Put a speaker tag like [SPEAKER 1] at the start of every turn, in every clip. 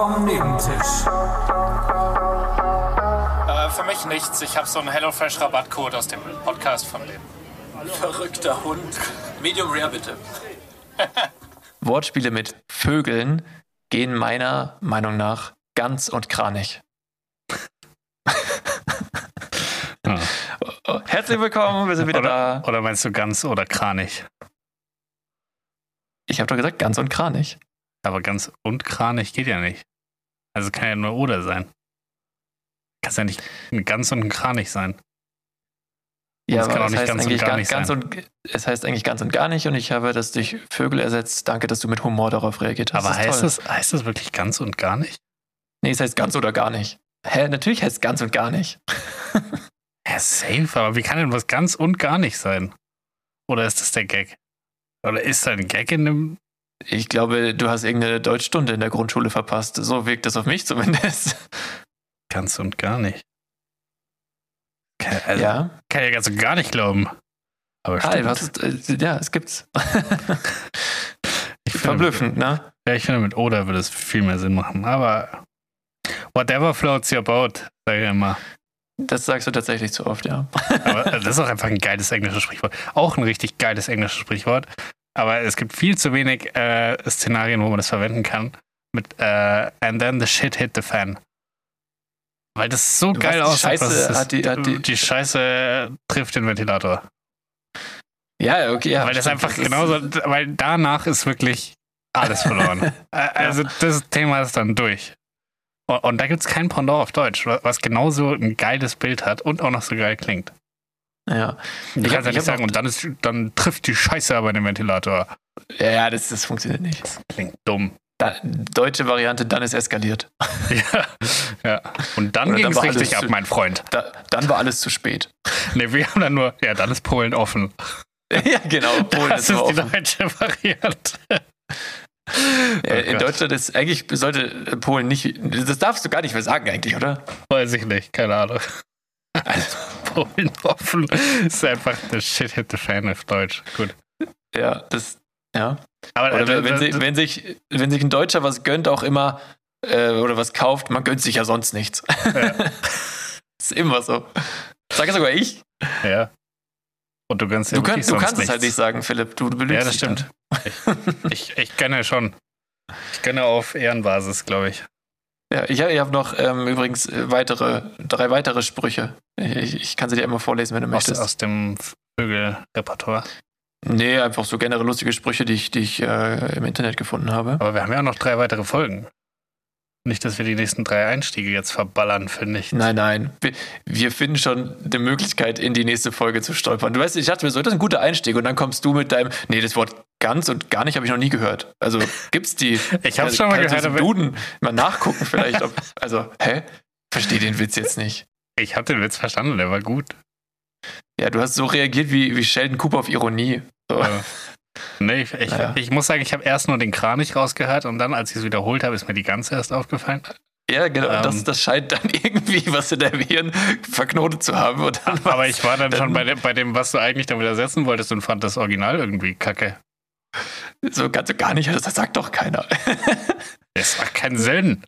[SPEAKER 1] vom Nebentisch.
[SPEAKER 2] Äh, für mich nichts. Ich habe so einen HelloFresh-Rabattcode aus dem Podcast von Leben.
[SPEAKER 1] Verrückter Hund. Medium Rare bitte.
[SPEAKER 3] Wortspiele mit Vögeln gehen meiner Meinung nach ganz und kranig.
[SPEAKER 4] Hm.
[SPEAKER 3] Herzlich willkommen, wir sind wieder
[SPEAKER 4] Oder,
[SPEAKER 3] da.
[SPEAKER 4] oder meinst du ganz oder kranig?
[SPEAKER 3] Ich habe doch gesagt, ganz und kranig.
[SPEAKER 4] Aber ganz und kranig geht ja nicht. Also kann ja nur oder sein. Kann ja nicht ein ganz und ein Kranich sein.
[SPEAKER 3] Ja,
[SPEAKER 4] es kann
[SPEAKER 3] aber
[SPEAKER 4] auch
[SPEAKER 3] es
[SPEAKER 4] nicht ganz und gar
[SPEAKER 3] ganz,
[SPEAKER 4] nicht
[SPEAKER 3] ganz
[SPEAKER 4] sein.
[SPEAKER 3] und es heißt eigentlich ganz und gar nicht und ich habe das durch Vögel ersetzt. Danke, dass du mit Humor darauf reagiert hast.
[SPEAKER 4] Aber
[SPEAKER 3] Das
[SPEAKER 4] heißt das, heißt das wirklich ganz und gar nicht?
[SPEAKER 3] Nee, es heißt ganz oder gar nicht. Hä, natürlich heißt es ganz und gar nicht.
[SPEAKER 4] Ja, safe, aber wie kann denn was ganz und gar nicht sein? Oder ist das der Gag? Oder ist da ein Gag in dem.
[SPEAKER 3] Ich glaube, du hast irgendeine Deutschstunde in der Grundschule verpasst. So wirkt das auf mich zumindest.
[SPEAKER 4] Ganz und gar nicht? Kann, also,
[SPEAKER 3] ja.
[SPEAKER 4] kann ja ganz und gar nicht glauben. Aber stimmt.
[SPEAKER 3] was ist, äh, ja, es gibt's.
[SPEAKER 4] ich
[SPEAKER 3] Verblüffend, ne?
[SPEAKER 4] Ja, ich finde, mit oder würde es viel mehr Sinn machen. Aber whatever floats your boat, sage ich immer.
[SPEAKER 3] Das sagst du tatsächlich zu oft, ja.
[SPEAKER 4] Aber äh, das ist auch einfach ein geiles englisches Sprichwort. Auch ein richtig geiles englisches Sprichwort. Aber es gibt viel zu wenig äh, Szenarien, wo man das verwenden kann. Mit äh, And then the shit hit the fan. Weil das so
[SPEAKER 3] Du
[SPEAKER 4] geil aussieht. was
[SPEAKER 3] Scheiße hat die- hat die-
[SPEAKER 4] die Scheiße trifft den Ventilator.
[SPEAKER 3] Ja, okay, ja.
[SPEAKER 4] weil das
[SPEAKER 3] stimmt,
[SPEAKER 4] einfach
[SPEAKER 3] ist-
[SPEAKER 4] genauso, weil danach ist wirklich alles verloren. Äh, also das Thema ist dann durch. Und, und da gibt es kein Pendant auf Deutsch, wa- was genauso ein geiles Bild hat und auch noch so geil klingt.
[SPEAKER 3] Ja,
[SPEAKER 4] Du
[SPEAKER 3] hab-
[SPEAKER 4] kannst ja
[SPEAKER 3] ich
[SPEAKER 4] nicht sagen, und dann, ist, dann trifft die Scheiße aber den Ventilator.
[SPEAKER 3] ja, ja das, das funktioniert nicht.
[SPEAKER 4] Klingt dumm.
[SPEAKER 3] Da, deutsche Variante, dann ist eskaliert.
[SPEAKER 4] ja, ja. Und dann ging es richtig ab, mein Freund.
[SPEAKER 3] Da, dann war alles zu spät.
[SPEAKER 4] Nee, wir haben dann nur, ja, dann ist Polen offen.
[SPEAKER 3] ja, genau. Polen
[SPEAKER 4] das
[SPEAKER 3] ist
[SPEAKER 4] ist die deutsche Variante.
[SPEAKER 3] Äh, in
[SPEAKER 4] Gott.
[SPEAKER 3] Deutschland ist eigentlich sollte Polen nicht. Das darfst du gar nicht mehr sagen, eigentlich, oder?
[SPEAKER 4] Weiß ich nicht, keine Ahnung. Also, Polen offen ist einfach the shit hit the fan auf Deutsch. Gut.
[SPEAKER 3] Ja, das. Ja.
[SPEAKER 4] Aber
[SPEAKER 3] Oder
[SPEAKER 4] äh,
[SPEAKER 3] wenn,
[SPEAKER 4] äh,
[SPEAKER 3] si- wenn, sich, wenn sich ein Deutscher was gönnt, auch immer äh, oder was kauft, man gönnt sich ja sonst nichts.
[SPEAKER 4] Ja.
[SPEAKER 3] ist immer so. Sage sogar ich.
[SPEAKER 4] Ja. Und du gönnst ja
[SPEAKER 3] Du, kannst, du kannst es halt nicht
[SPEAKER 4] nichts.
[SPEAKER 3] sagen, Philipp. Du, du belügst
[SPEAKER 4] Ja, das
[SPEAKER 3] dann.
[SPEAKER 4] stimmt. Ich, ich gönne schon. Ich gönne auf Ehrenbasis, glaube ich.
[SPEAKER 3] Ja, ich, ich habe noch ähm, übrigens äh, weitere, drei weitere Sprüche. Ich, ich kann sie dir immer vorlesen, wenn du
[SPEAKER 4] Aus,
[SPEAKER 3] möchtest.
[SPEAKER 4] aus dem Vögelrepertoire.
[SPEAKER 3] Nee, einfach so generell lustige Sprüche, die ich, die ich äh, im Internet gefunden habe.
[SPEAKER 4] Aber wir haben ja auch noch drei weitere Folgen. Nicht, dass wir die nächsten drei Einstiege jetzt verballern, finde ich.
[SPEAKER 3] Nein, nein. Wir, wir finden schon eine Möglichkeit, in die nächste Folge zu stolpern. Du weißt, ich dachte mir so, das ist ein guter Einstieg und dann kommst du mit deinem, nee, das Wort ganz und gar nicht habe ich noch nie gehört. Also gibt's die.
[SPEAKER 4] Ich hab's schon mal gehört, aber-
[SPEAKER 3] Duden mal nachgucken vielleicht. Ob, also, hä? Verstehe den Witz jetzt nicht.
[SPEAKER 4] Ich habe den Witz verstanden, der war gut.
[SPEAKER 3] Ja, du hast so reagiert wie, wie Sheldon Cooper auf Ironie. So.
[SPEAKER 4] Äh, nee, ich, ich,
[SPEAKER 3] Naja.
[SPEAKER 4] ich muss sagen, ich habe erst nur den Kranich rausgehört und dann, als ich es wiederholt habe, ist mir die ganze erst aufgefallen.
[SPEAKER 3] Ja, genau.
[SPEAKER 4] Ähm.
[SPEAKER 3] das, das scheint dann irgendwie was in deinem Hirn verknotet zu haben.
[SPEAKER 4] Aber
[SPEAKER 3] war's-
[SPEAKER 4] ich war dann
[SPEAKER 3] dann-
[SPEAKER 4] schon bei dem, bei dem, was du eigentlich dann widersetzen wolltest und fand das Original irgendwie kacke.
[SPEAKER 3] So ganz und gar nicht. Das sagt doch keiner.
[SPEAKER 4] Es macht keinen Sinn.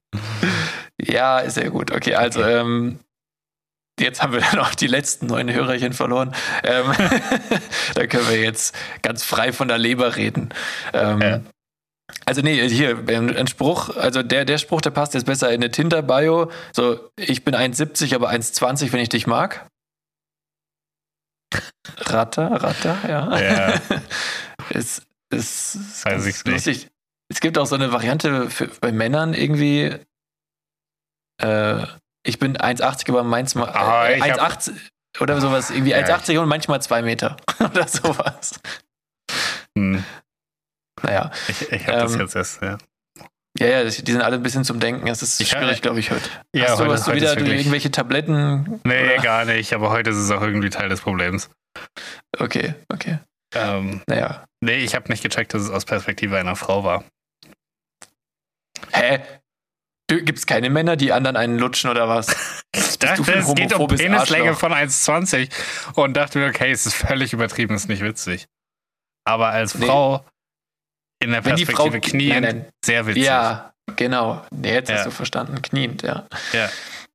[SPEAKER 3] Ja, ist sehr gut. Okay, also ähm, jetzt haben wir dann auch die letzten neun Hörerchen verloren. Ähm, da können wir jetzt ganz frei von der Leber reden. Ähm,
[SPEAKER 4] Ja.
[SPEAKER 3] Also nee, hier, ein Spruch, also der, der Spruch, der passt jetzt besser in eine Tinder-Bio. So, ich bin 1,70, aber 1,20, wenn ich dich mag. Ratter, Ratter, ja.
[SPEAKER 4] Ja.
[SPEAKER 3] es, es ist
[SPEAKER 4] Weiß nicht.
[SPEAKER 3] lustig. Es gibt auch so eine Variante für, bei Männern irgendwie. Äh, ich bin 1,80, aber manchmal
[SPEAKER 4] Ah,
[SPEAKER 3] äh,
[SPEAKER 4] ich hab-
[SPEAKER 3] 1,80 oder sowas, irgendwie
[SPEAKER 4] Ja,
[SPEAKER 3] 1,80 und manchmal 2 Meter oder sowas.
[SPEAKER 4] Hm,
[SPEAKER 3] Naja,
[SPEAKER 4] ich ich habe das
[SPEAKER 3] Ähm,
[SPEAKER 4] jetzt erst, ja.
[SPEAKER 3] ja, ja, die sind alle ein bisschen zum Denken. Es ist
[SPEAKER 4] Ich-
[SPEAKER 3] schwierig, glaube ich, heute.
[SPEAKER 4] Ja,
[SPEAKER 3] hast du,
[SPEAKER 4] heute-
[SPEAKER 3] hast du wieder
[SPEAKER 4] ist wirklich-
[SPEAKER 3] irgendwelche Tabletten?
[SPEAKER 4] Nee,
[SPEAKER 3] oder?
[SPEAKER 4] gar nicht, aber heute ist es auch irgendwie Teil des Problems.
[SPEAKER 3] Okay, okay.
[SPEAKER 4] Ähm,
[SPEAKER 3] Naja.
[SPEAKER 4] nee, ich habe nicht gecheckt, dass es aus Perspektive einer Frau war.
[SPEAKER 3] Hä? Gibt es keine Männer, die anderen einen lutschen oder was?
[SPEAKER 4] Ich dachte, es geht um Penislänge
[SPEAKER 3] Arschloch?
[SPEAKER 4] von 1,20 und dachte mir, okay, es ist völlig übertrieben, ist nicht witzig. Aber als
[SPEAKER 3] Nee.
[SPEAKER 4] Frau in der
[SPEAKER 3] Wenn die Frau-
[SPEAKER 4] Perspektive knien,
[SPEAKER 3] Nein, nein.
[SPEAKER 4] sehr witzig.
[SPEAKER 3] Ja, Genau. Nee, jetzt
[SPEAKER 4] Ja.
[SPEAKER 3] hast du verstanden. Kniend, ja.
[SPEAKER 4] Ja.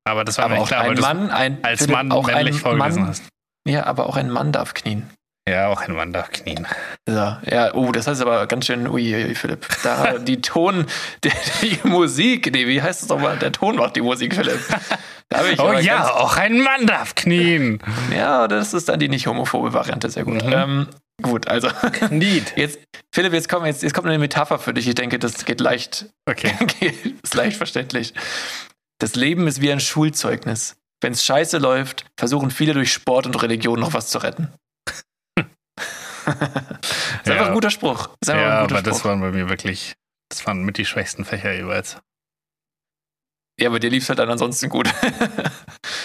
[SPEAKER 4] Aber das war
[SPEAKER 3] Aber
[SPEAKER 4] mir
[SPEAKER 3] auch
[SPEAKER 4] klar, weil
[SPEAKER 3] ein
[SPEAKER 4] du es
[SPEAKER 3] Mann, ein
[SPEAKER 4] als
[SPEAKER 3] Philipp,
[SPEAKER 4] Mann
[SPEAKER 3] auch
[SPEAKER 4] männlich
[SPEAKER 3] ein
[SPEAKER 4] vorgelesen
[SPEAKER 3] Mann,
[SPEAKER 4] hast.
[SPEAKER 3] Ja, aber auch ein Mann darf knien.
[SPEAKER 4] Ja, auch ein Mann darf knien.
[SPEAKER 3] So, ja, oh, das heißt aber ganz schön, ui, ui, Philipp. Da die Ton, die, die Musik, nee, wie heißt es nochmal? Der Ton macht die Musik, Philipp. Da hab ich
[SPEAKER 4] Oh ja,
[SPEAKER 3] ganz-
[SPEAKER 4] auch ein Mann darf knien.
[SPEAKER 3] ja, das ist dann die nicht homophobe Variante, sehr gut.
[SPEAKER 4] Mhm.
[SPEAKER 3] Ähm, gut, also
[SPEAKER 4] Kniet.
[SPEAKER 3] jetzt, Philipp, jetzt kommt, jetzt, jetzt kommt eine Metapher für dich. Ich denke, das geht leicht,
[SPEAKER 4] Okay.
[SPEAKER 3] ist leicht verständlich. Das Leben ist wie ein Schulzeugnis. Wenn es scheiße läuft, versuchen viele durch Sport und Religion noch was zu retten. Ist
[SPEAKER 4] Ja.
[SPEAKER 3] einfach ein guter Spruch.
[SPEAKER 4] Ja,
[SPEAKER 3] guter
[SPEAKER 4] aber das
[SPEAKER 3] Spruch.
[SPEAKER 4] waren bei mir wirklich, das waren mit die schwächsten Fächer jeweils.
[SPEAKER 3] Ja, aber dir lief es halt dann ansonsten gut.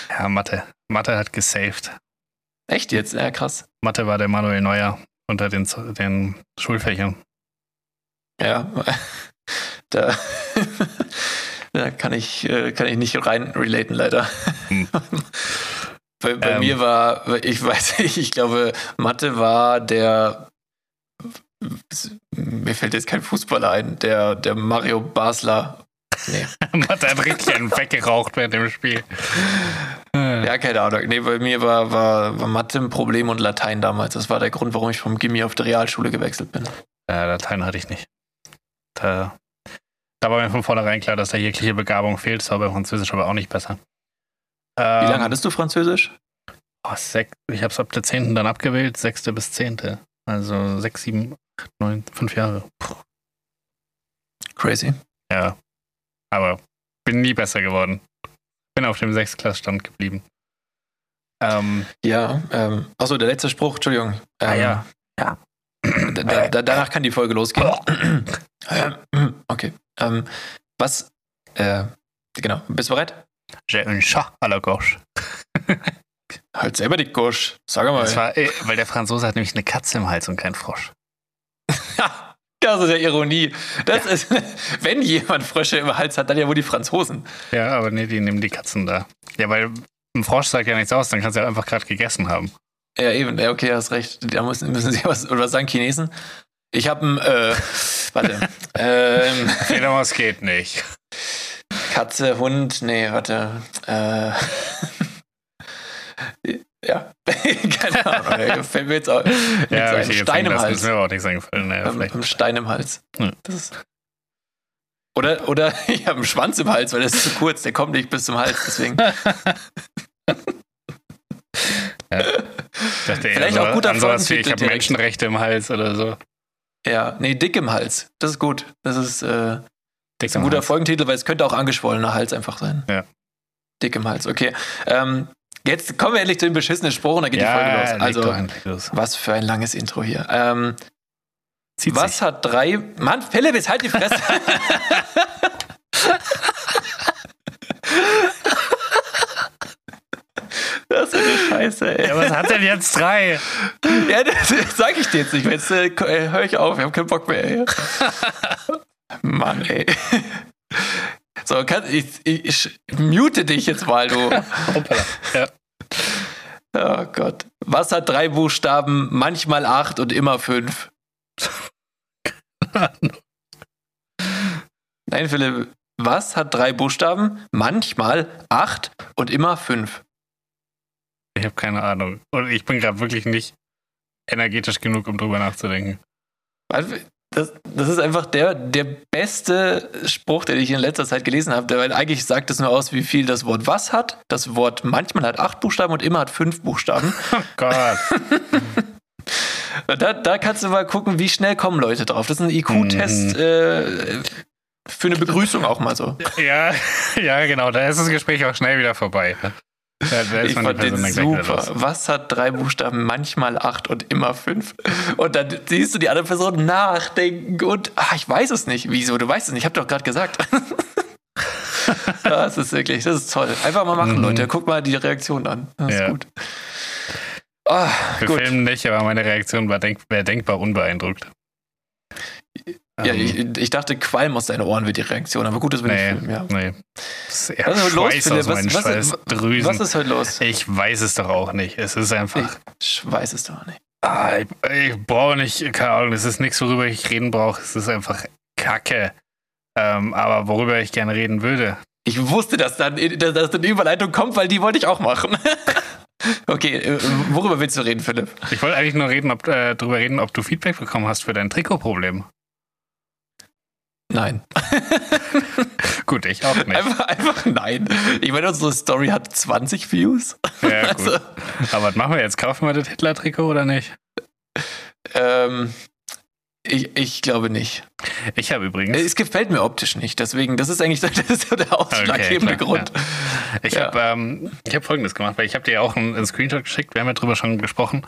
[SPEAKER 4] Ja, Mathe. Mathe hat gesaved.
[SPEAKER 3] Echt jetzt? Ja, krass.
[SPEAKER 4] Mathe war der Manuel Neuer unter den, den Schulfächern.
[SPEAKER 3] Ja. Da, da kann ich, äh, kann ich nicht rein relaten, leider.
[SPEAKER 4] Hm.
[SPEAKER 3] Bei, bei
[SPEAKER 4] Ähm.
[SPEAKER 3] mir war, ich weiß nicht, ich glaube, Mathe war der, mir fällt jetzt kein Fußballer ein, der, der Mario Basler. Nee,
[SPEAKER 4] Mathe hat richtig einen weggeraucht während dem Spiel.
[SPEAKER 3] ja, keine Ahnung. Nee, bei mir war, war, war Mathe ein Problem und Latein damals. Das war der Grund, warum ich vom Gimmi auf die Realschule gewechselt bin.
[SPEAKER 4] Ja, Latein hatte ich nicht. Da, da war mir von vornherein klar, dass da jegliche Begabung fehlt. Das war bei Französisch aber auch nicht besser.
[SPEAKER 3] Wie
[SPEAKER 4] Ähm,
[SPEAKER 3] lange hattest du Französisch?
[SPEAKER 4] oh, sech, ich habe es ab der 10. dann abgewählt, 6. bis 10. Also 6, 7, 8, 9, 5 Jahre. Puh,
[SPEAKER 3] Crazy.
[SPEAKER 4] ja. Aber bin nie besser geworden. Bin auf dem 6. Klassstand geblieben. Ähm,
[SPEAKER 3] Ja, ähm, achso, der letzte Spruch, Entschuldigung. Ähm,
[SPEAKER 4] ah ja.
[SPEAKER 3] Da, da, danach kann die Folge losgehen. okay. Ähm, was, äh, genau, bist du bereit?
[SPEAKER 4] J'ai un chat à la gauche.
[SPEAKER 3] Halt selber die Gosch. Sag mal.
[SPEAKER 4] Das war, weil der Franzose hat nämlich eine Katze im Hals und kein Frosch.
[SPEAKER 3] das ist ja Ironie. Das ist, wenn jemand Frösche im Hals hat, dann ja wohl die Franzosen.
[SPEAKER 4] Ja, aber nee, die nehmen die Katzen da. Ja, weil ein Frosch sagt ja nichts aus, dann kannst du ja einfach gerade gegessen haben.
[SPEAKER 3] Ja, eben. Ja, okay, hast recht. Da müssen, müssen sie was, oder was sagen Chinesen? Ich habe ein, äh, warte. ähm,
[SPEAKER 4] Fledermaus geht nicht.
[SPEAKER 3] Katze, Hund, nee, warte. Äh, ja, keine Ahnung. Fällt mir jetzt auch
[SPEAKER 4] Ja,
[SPEAKER 3] ein Stein im Hals.
[SPEAKER 4] Ist mir aber auch nichts eingefallen. Naja,
[SPEAKER 3] Ähm. Ein Stein im Hals.
[SPEAKER 4] Hm.
[SPEAKER 3] Das oder, oder ich habe einen Schwanz im Hals, weil der ist zu kurz, der kommt nicht bis zum Hals, deswegen.
[SPEAKER 4] Ich dachte
[SPEAKER 3] Vielleicht
[SPEAKER 4] so,
[SPEAKER 3] auch guter
[SPEAKER 4] an sowas wie, ich habe. Menschenrechte im Hals oder so.
[SPEAKER 3] Ja, nee, dick im Hals. Das ist gut. Das ist, äh,
[SPEAKER 4] Dick
[SPEAKER 3] ist ein guter
[SPEAKER 4] Hals.
[SPEAKER 3] Folgentitel, weil es könnte auch angeschwollener Hals einfach sein.
[SPEAKER 4] Ja.
[SPEAKER 3] Dick im Hals, okay. Ähm, jetzt kommen wir endlich zu dem beschissenen Spruch und dann geht die Folge los. Also,
[SPEAKER 4] los.
[SPEAKER 3] was für ein langes Intro hier. Ähm,
[SPEAKER 4] Zieht
[SPEAKER 3] was
[SPEAKER 4] sich.
[SPEAKER 3] hat drei. Mann, Philipp, jetzt halt die Fresse. das ist eine Scheiße, ey.
[SPEAKER 4] Ja, was hat denn jetzt drei?
[SPEAKER 3] Ja, das, das sag ich dir jetzt nicht. Jetzt äh, ko- äh, hör ich auf, ich hab keinen Bock mehr. Ey. Mann, ey. So, kann, ich, ich, mute dich jetzt mal, du.
[SPEAKER 4] Hoppala. Ja.
[SPEAKER 3] Oh Gott. Was hat drei Buchstaben, manchmal acht und immer fünf? Nein, Philipp. Was hat drei Buchstaben, manchmal acht und immer fünf?
[SPEAKER 4] Ich habe keine Ahnung. Und ich bin gerade wirklich nicht energetisch genug, um drüber nachzudenken.
[SPEAKER 3] Das, das ist einfach der, der beste Spruch, den ich in letzter Zeit gelesen habe, weil eigentlich sagt es nur aus, wie viel das Wort was hat. Das Wort manchmal hat acht Buchstaben und immer hat fünf Buchstaben.
[SPEAKER 4] Oh Gott.
[SPEAKER 3] Da, da kannst du mal gucken, wie schnell kommen Leute drauf. Das ist ein IQ-Test äh, für eine Begrüßung auch mal so.
[SPEAKER 4] ja, ja, genau. Da ist das Gespräch auch schnell wieder vorbei. Ist
[SPEAKER 3] Ich fand den super. Was hat drei Buchstaben, manchmal acht und immer fünf? Und dann siehst du die andere Person nachdenken und ach, ich weiß es nicht. Wieso? Du weißt es nicht. Ich habe doch gerade gesagt. das ist wirklich, das ist toll. Einfach mal machen,
[SPEAKER 4] Mhm.
[SPEAKER 3] Leute. Guck mal die Reaktion an. Das ist
[SPEAKER 4] Ja.
[SPEAKER 3] gut. Ah,
[SPEAKER 4] Wir
[SPEAKER 3] gut.
[SPEAKER 4] filmen nicht, aber meine Reaktion war denk wäre denkbar unbeeindruckt.
[SPEAKER 3] Ja,
[SPEAKER 4] Ähm,
[SPEAKER 3] ich, ich dachte, Qualm aus deinen Ohren wird die Reaktion, aber gut, wir nicht
[SPEAKER 4] nee,
[SPEAKER 3] filmen. Ja.
[SPEAKER 4] nee. Das ist
[SPEAKER 3] Was ist heute los, Philipp? Was- was-
[SPEAKER 4] Schweißdrüsen.
[SPEAKER 3] Was ist heute los?
[SPEAKER 4] ich weiß es doch auch nicht. Es ist einfach.
[SPEAKER 3] Ich weiß es doch nicht.
[SPEAKER 4] Ah, ich, ich brauche nicht, keine Ahnung, es ist nichts, worüber ich reden brauche. Es ist einfach Kacke. Ähm, aber worüber ich gerne reden würde.
[SPEAKER 3] Ich wusste, dass dann dass, dass eine Überleitung kommt, weil die wollte ich auch machen. okay, äh, worüber willst du reden, Philipp?
[SPEAKER 4] Ich wollte eigentlich nur reden, ob, äh, darüber reden, ob du Feedback bekommen hast für dein Trikotproblem.
[SPEAKER 3] Nein.
[SPEAKER 4] gut, ich auch nicht.
[SPEAKER 3] Einfach, einfach nein. Ich meine, unsere Story hat 20 Views.
[SPEAKER 4] Ja, gut. Also, Aber was machen wir jetzt? Kaufen wir das Hitler-Trikot oder nicht?
[SPEAKER 3] Ähm, ich, ich glaube nicht.
[SPEAKER 4] Ich habe übrigens.
[SPEAKER 3] Es gefällt mir optisch nicht, deswegen, das ist eigentlich das ist der ausschlaggebende okay, Grund.
[SPEAKER 4] Ja. Ich ja. habe ähm, hab folgendes gemacht, weil ich habe dir auch einen, einen, Screenshot geschickt, wir haben ja drüber schon gesprochen.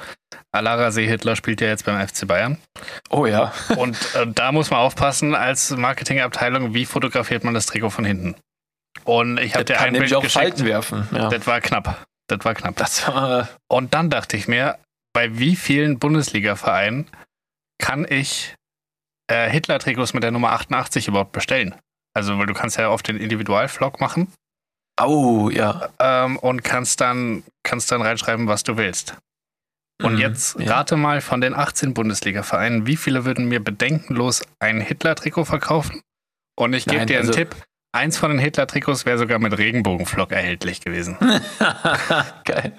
[SPEAKER 4] Alara Seehitler spielt ja jetzt beim FC Bayern.
[SPEAKER 3] Oh ja.
[SPEAKER 4] Und äh, da muss man aufpassen, als Marketingabteilung, wie fotografiert man das Trikot von hinten. Und ich habe dir ein Bild
[SPEAKER 3] auch
[SPEAKER 4] geschickt.
[SPEAKER 3] Falten werfen.
[SPEAKER 4] Ja. Das war knapp. Das war knapp.
[SPEAKER 3] Das war
[SPEAKER 4] Und dann dachte ich mir, bei wie vielen Bundesliga-Vereinen kann ich äh, Hitler-Trikots mit der Nummer 88 überhaupt bestellen? Also, weil du kannst ja oft den Individualvlog machen.
[SPEAKER 3] Oh, ja.
[SPEAKER 4] Ähm, und kannst dann, kannst dann reinschreiben, was du willst. Und mhm, jetzt ja. rate mal von den 18 Bundesliga-Vereinen, wie viele würden mir bedenkenlos ein Hitler-Trikot verkaufen? Und ich gebe dir einen also, Tipp. Eins von den Hitler-Trikots wäre sogar mit Regenbogenflock erhältlich gewesen.
[SPEAKER 3] Geil.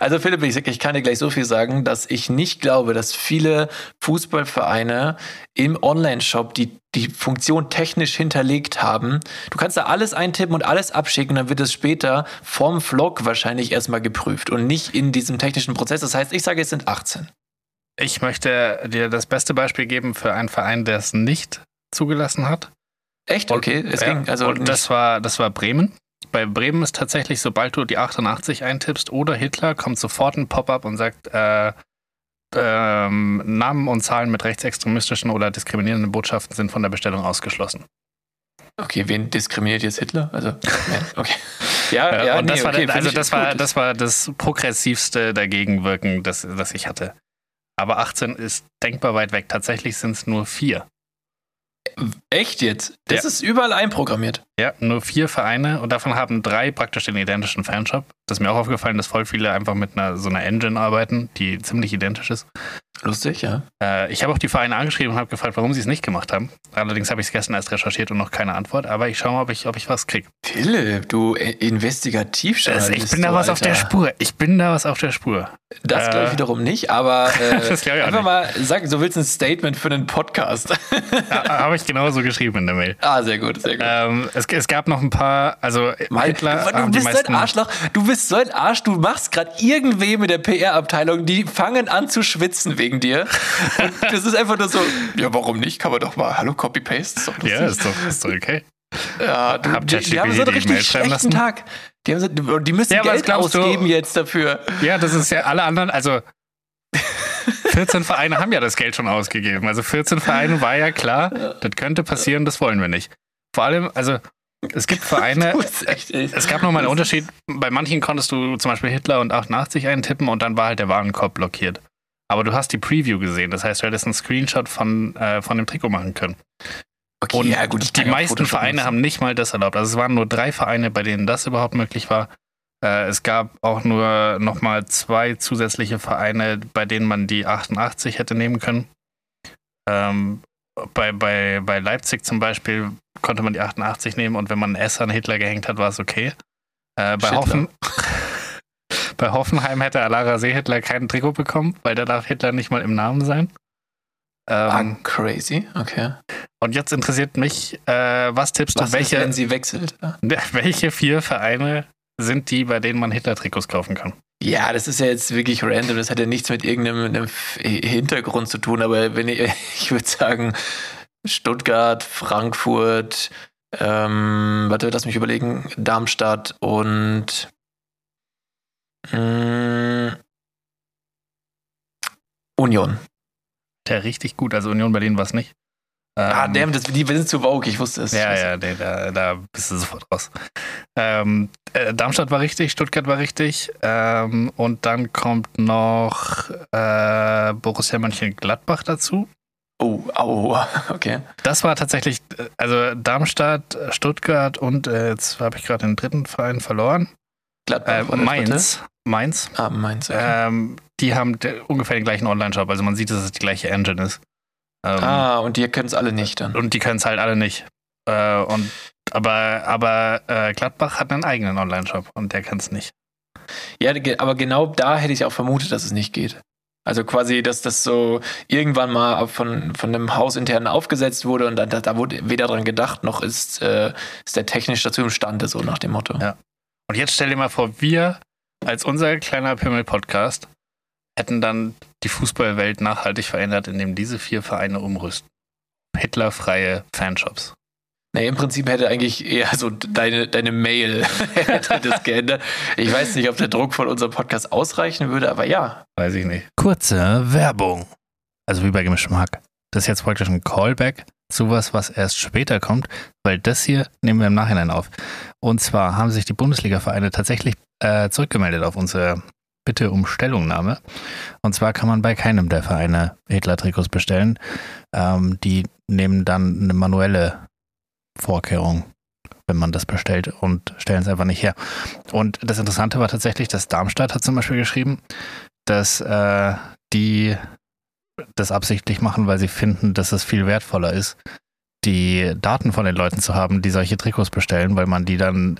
[SPEAKER 3] Also Philipp, ich, ich kann dir gleich so viel sagen, dass ich nicht glaube, dass viele Fußballvereine im Online-Shop die, die Funktion technisch hinterlegt haben. Du kannst da alles eintippen und alles abschicken, dann wird es später vom Vlog wahrscheinlich erstmal geprüft und nicht in diesem technischen Prozess. Das heißt, ich sage, es sind 18.
[SPEAKER 4] Ich möchte dir das beste Beispiel geben für einen Verein, der es nicht zugelassen hat.
[SPEAKER 3] Echt? Okay,
[SPEAKER 4] es ja, ging also. Und das war, das war Bremen. Bei Bremen ist tatsächlich, sobald du die 88 eintippst oder Hitler, kommt sofort ein Pop-up und sagt, äh, ähm, Namen und Zahlen mit rechtsextremistischen oder diskriminierenden Botschaften sind von der Bestellung ausgeschlossen.
[SPEAKER 3] Okay, wen diskriminiert jetzt Hitler? Also, okay.
[SPEAKER 4] Ja, ja, und das nee, war, okay, also das war, das war das progressivste Dagegenwirken, das, das ich hatte. Aber 18 ist denkbar weit weg. Tatsächlich sind es nur vier.
[SPEAKER 3] Echt jetzt? Das ja. ist überall einprogrammiert.
[SPEAKER 4] Ja, nur vier Vereine und davon haben drei praktisch den identischen Fanshop. Das ist mir auch aufgefallen, dass voll viele einfach mit einer so einer Engine arbeiten, die ziemlich identisch ist.
[SPEAKER 3] Lustig, ja.
[SPEAKER 4] Äh, ich habe auch die Vereine angeschrieben und habe gefragt, warum sie es nicht gemacht haben. Allerdings habe ich es gestern erst recherchiert und noch keine Antwort, aber ich schaue mal, ob ich, ob ich was kriege.
[SPEAKER 3] Philipp, du äh, Investigativjournalist.
[SPEAKER 4] Ich bin da was Alter. auf der Spur. Ich bin da was auf der Spur.
[SPEAKER 3] Das äh, glaube ich wiederum nicht, aber äh, das ich einfach nicht. mal sag, so willst du ein Statement für einen Podcast.
[SPEAKER 4] ja, habe ich genauso geschrieben in der Mail.
[SPEAKER 3] Ah, sehr gut, sehr gut.
[SPEAKER 4] Ähm, es, es, gab noch ein paar, also
[SPEAKER 3] Mal, Hitler, du, du bist so ein Arschloch. Du bist so ein Arsch. Du machst gerade irgendwem in der PR-Abteilung, die fangen an zu schwitzen wegen dir. Und das ist einfach nur so, ja, warum nicht? Kann man doch mal, hallo, Copy-Paste.
[SPEAKER 4] Ja, ist doch, ist doch okay.
[SPEAKER 3] Ja, du, die, die, haben so einen richtig schlechten lassen? Tag. Die, haben so, die müssen ja, Geld ausgeben du? jetzt dafür.
[SPEAKER 4] Ja, das ist ja alle anderen, also 14 Vereine haben ja das Geld schon ausgegeben. Also 14 Vereine war ja klar, das könnte passieren, das wollen wir nicht. Vor allem, also es gibt Vereine, echt, es gab nochmal einen Unterschied. Bei manchen konntest du zum Beispiel Hitler und 88 eintippen und dann war halt der Warenkorb blockiert. Aber du hast die Preview gesehen, das heißt, du hättest einen Screenshot von, äh, von dem Trikot machen können. Okay, und ja, gut, die meisten Vereine haben nicht mal das erlaubt. Also es waren nur drei Vereine, bei denen das überhaupt möglich war. Äh, es gab auch nur nochmal zwei zusätzliche Vereine, bei denen man die 88 hätte nehmen können. Ähm, bei, bei, bei Leipzig zum Beispiel konnte man die 88 nehmen und wenn man ein S an Hitler gehängt hat, war es okay. Äh, bei, Hoffen, bei Hoffenheim hätte Alara Seehitler kein Trikot bekommen, weil da darf Hitler nicht mal im Namen sein.
[SPEAKER 3] Ähm, ah, crazy, okay.
[SPEAKER 4] Und jetzt interessiert mich, äh, was tippst
[SPEAKER 3] was
[SPEAKER 4] du, welche,
[SPEAKER 3] ist, wenn sie wechselt?
[SPEAKER 4] Welche vier Vereine sind die, bei denen man Hitler-Trikots kaufen kann?
[SPEAKER 3] Ja, das ist ja jetzt wirklich random. Das hat ja nichts mit irgendeinem Hintergrund zu tun. Aber wenn ich, ich würde sagen, Stuttgart, Frankfurt, ähm, warte, lass mich überlegen, Darmstadt und äh, Union.
[SPEAKER 4] Der richtig gut. Also Union Berlin war es nicht.
[SPEAKER 3] ah, ähm, damn, das, die sind zu Vogue, ich wusste es.
[SPEAKER 4] Ja, ja, nee, da, da bist du sofort raus. Ähm, äh, Darmstadt war richtig, Stuttgart war richtig. Ähm, und dann kommt noch äh, Borussia Mönchengladbach dazu.
[SPEAKER 3] Oh, au, okay.
[SPEAKER 4] Das war tatsächlich, also Darmstadt, Stuttgart und äh, jetzt habe ich gerade den dritten Verein verloren.
[SPEAKER 3] Gladbach
[SPEAKER 4] äh, Mainz. Mainz.
[SPEAKER 3] Ah, Mainz.
[SPEAKER 4] Okay. Ähm, die haben ungefähr den gleichen Online-Shop, also man sieht, dass es die gleiche Engine ist.
[SPEAKER 3] Ähm, ah, und die können es alle nicht dann.
[SPEAKER 4] Und die können es halt alle nicht. Äh, und, aber aber äh, Gladbach hat einen eigenen Online-Shop und der kann es nicht.
[SPEAKER 3] Ja, aber genau da hätte ich auch vermutet, dass es nicht geht. Also quasi, dass das so irgendwann mal von, von einem Hausinternen aufgesetzt wurde und da, da wurde weder dran gedacht, noch ist, äh, ist der technisch dazu imstande, so nach dem Motto.
[SPEAKER 4] Ja. Und jetzt stell dir mal vor, wir als unser kleiner Pimmel-Podcast hätten dann die Fußballwelt nachhaltig verändert, indem diese vier Vereine umrüsten. Hitlerfreie Fanshops.
[SPEAKER 3] Nee, im Prinzip hätte eigentlich eher so deine, deine Mail hätte das geändert. Ich weiß nicht, ob der Druck von unserem Podcast ausreichen würde, aber ja.
[SPEAKER 4] Weiß ich nicht. Kurze Werbung. Also wie bei gemischtem Hack. Das ist jetzt praktisch ein Callback zu was, was erst später kommt, weil das hier nehmen wir im Nachhinein auf. Und zwar haben sich die Bundesliga-Vereine tatsächlich äh, zurückgemeldet auf unsere Bitte um Stellungnahme. Und zwar kann man bei keinem der Vereine Hitler-Trikots bestellen. Ähm, die nehmen dann eine manuelle Vorkehrung, wenn man das bestellt und stellen es einfach nicht her. Und das Interessante war tatsächlich, dass Darmstadt hat zum Beispiel geschrieben, dass äh, die das absichtlich machen, weil sie finden, dass es viel wertvoller ist, die Daten von den Leuten zu haben, die solche Trikots bestellen, weil man die dann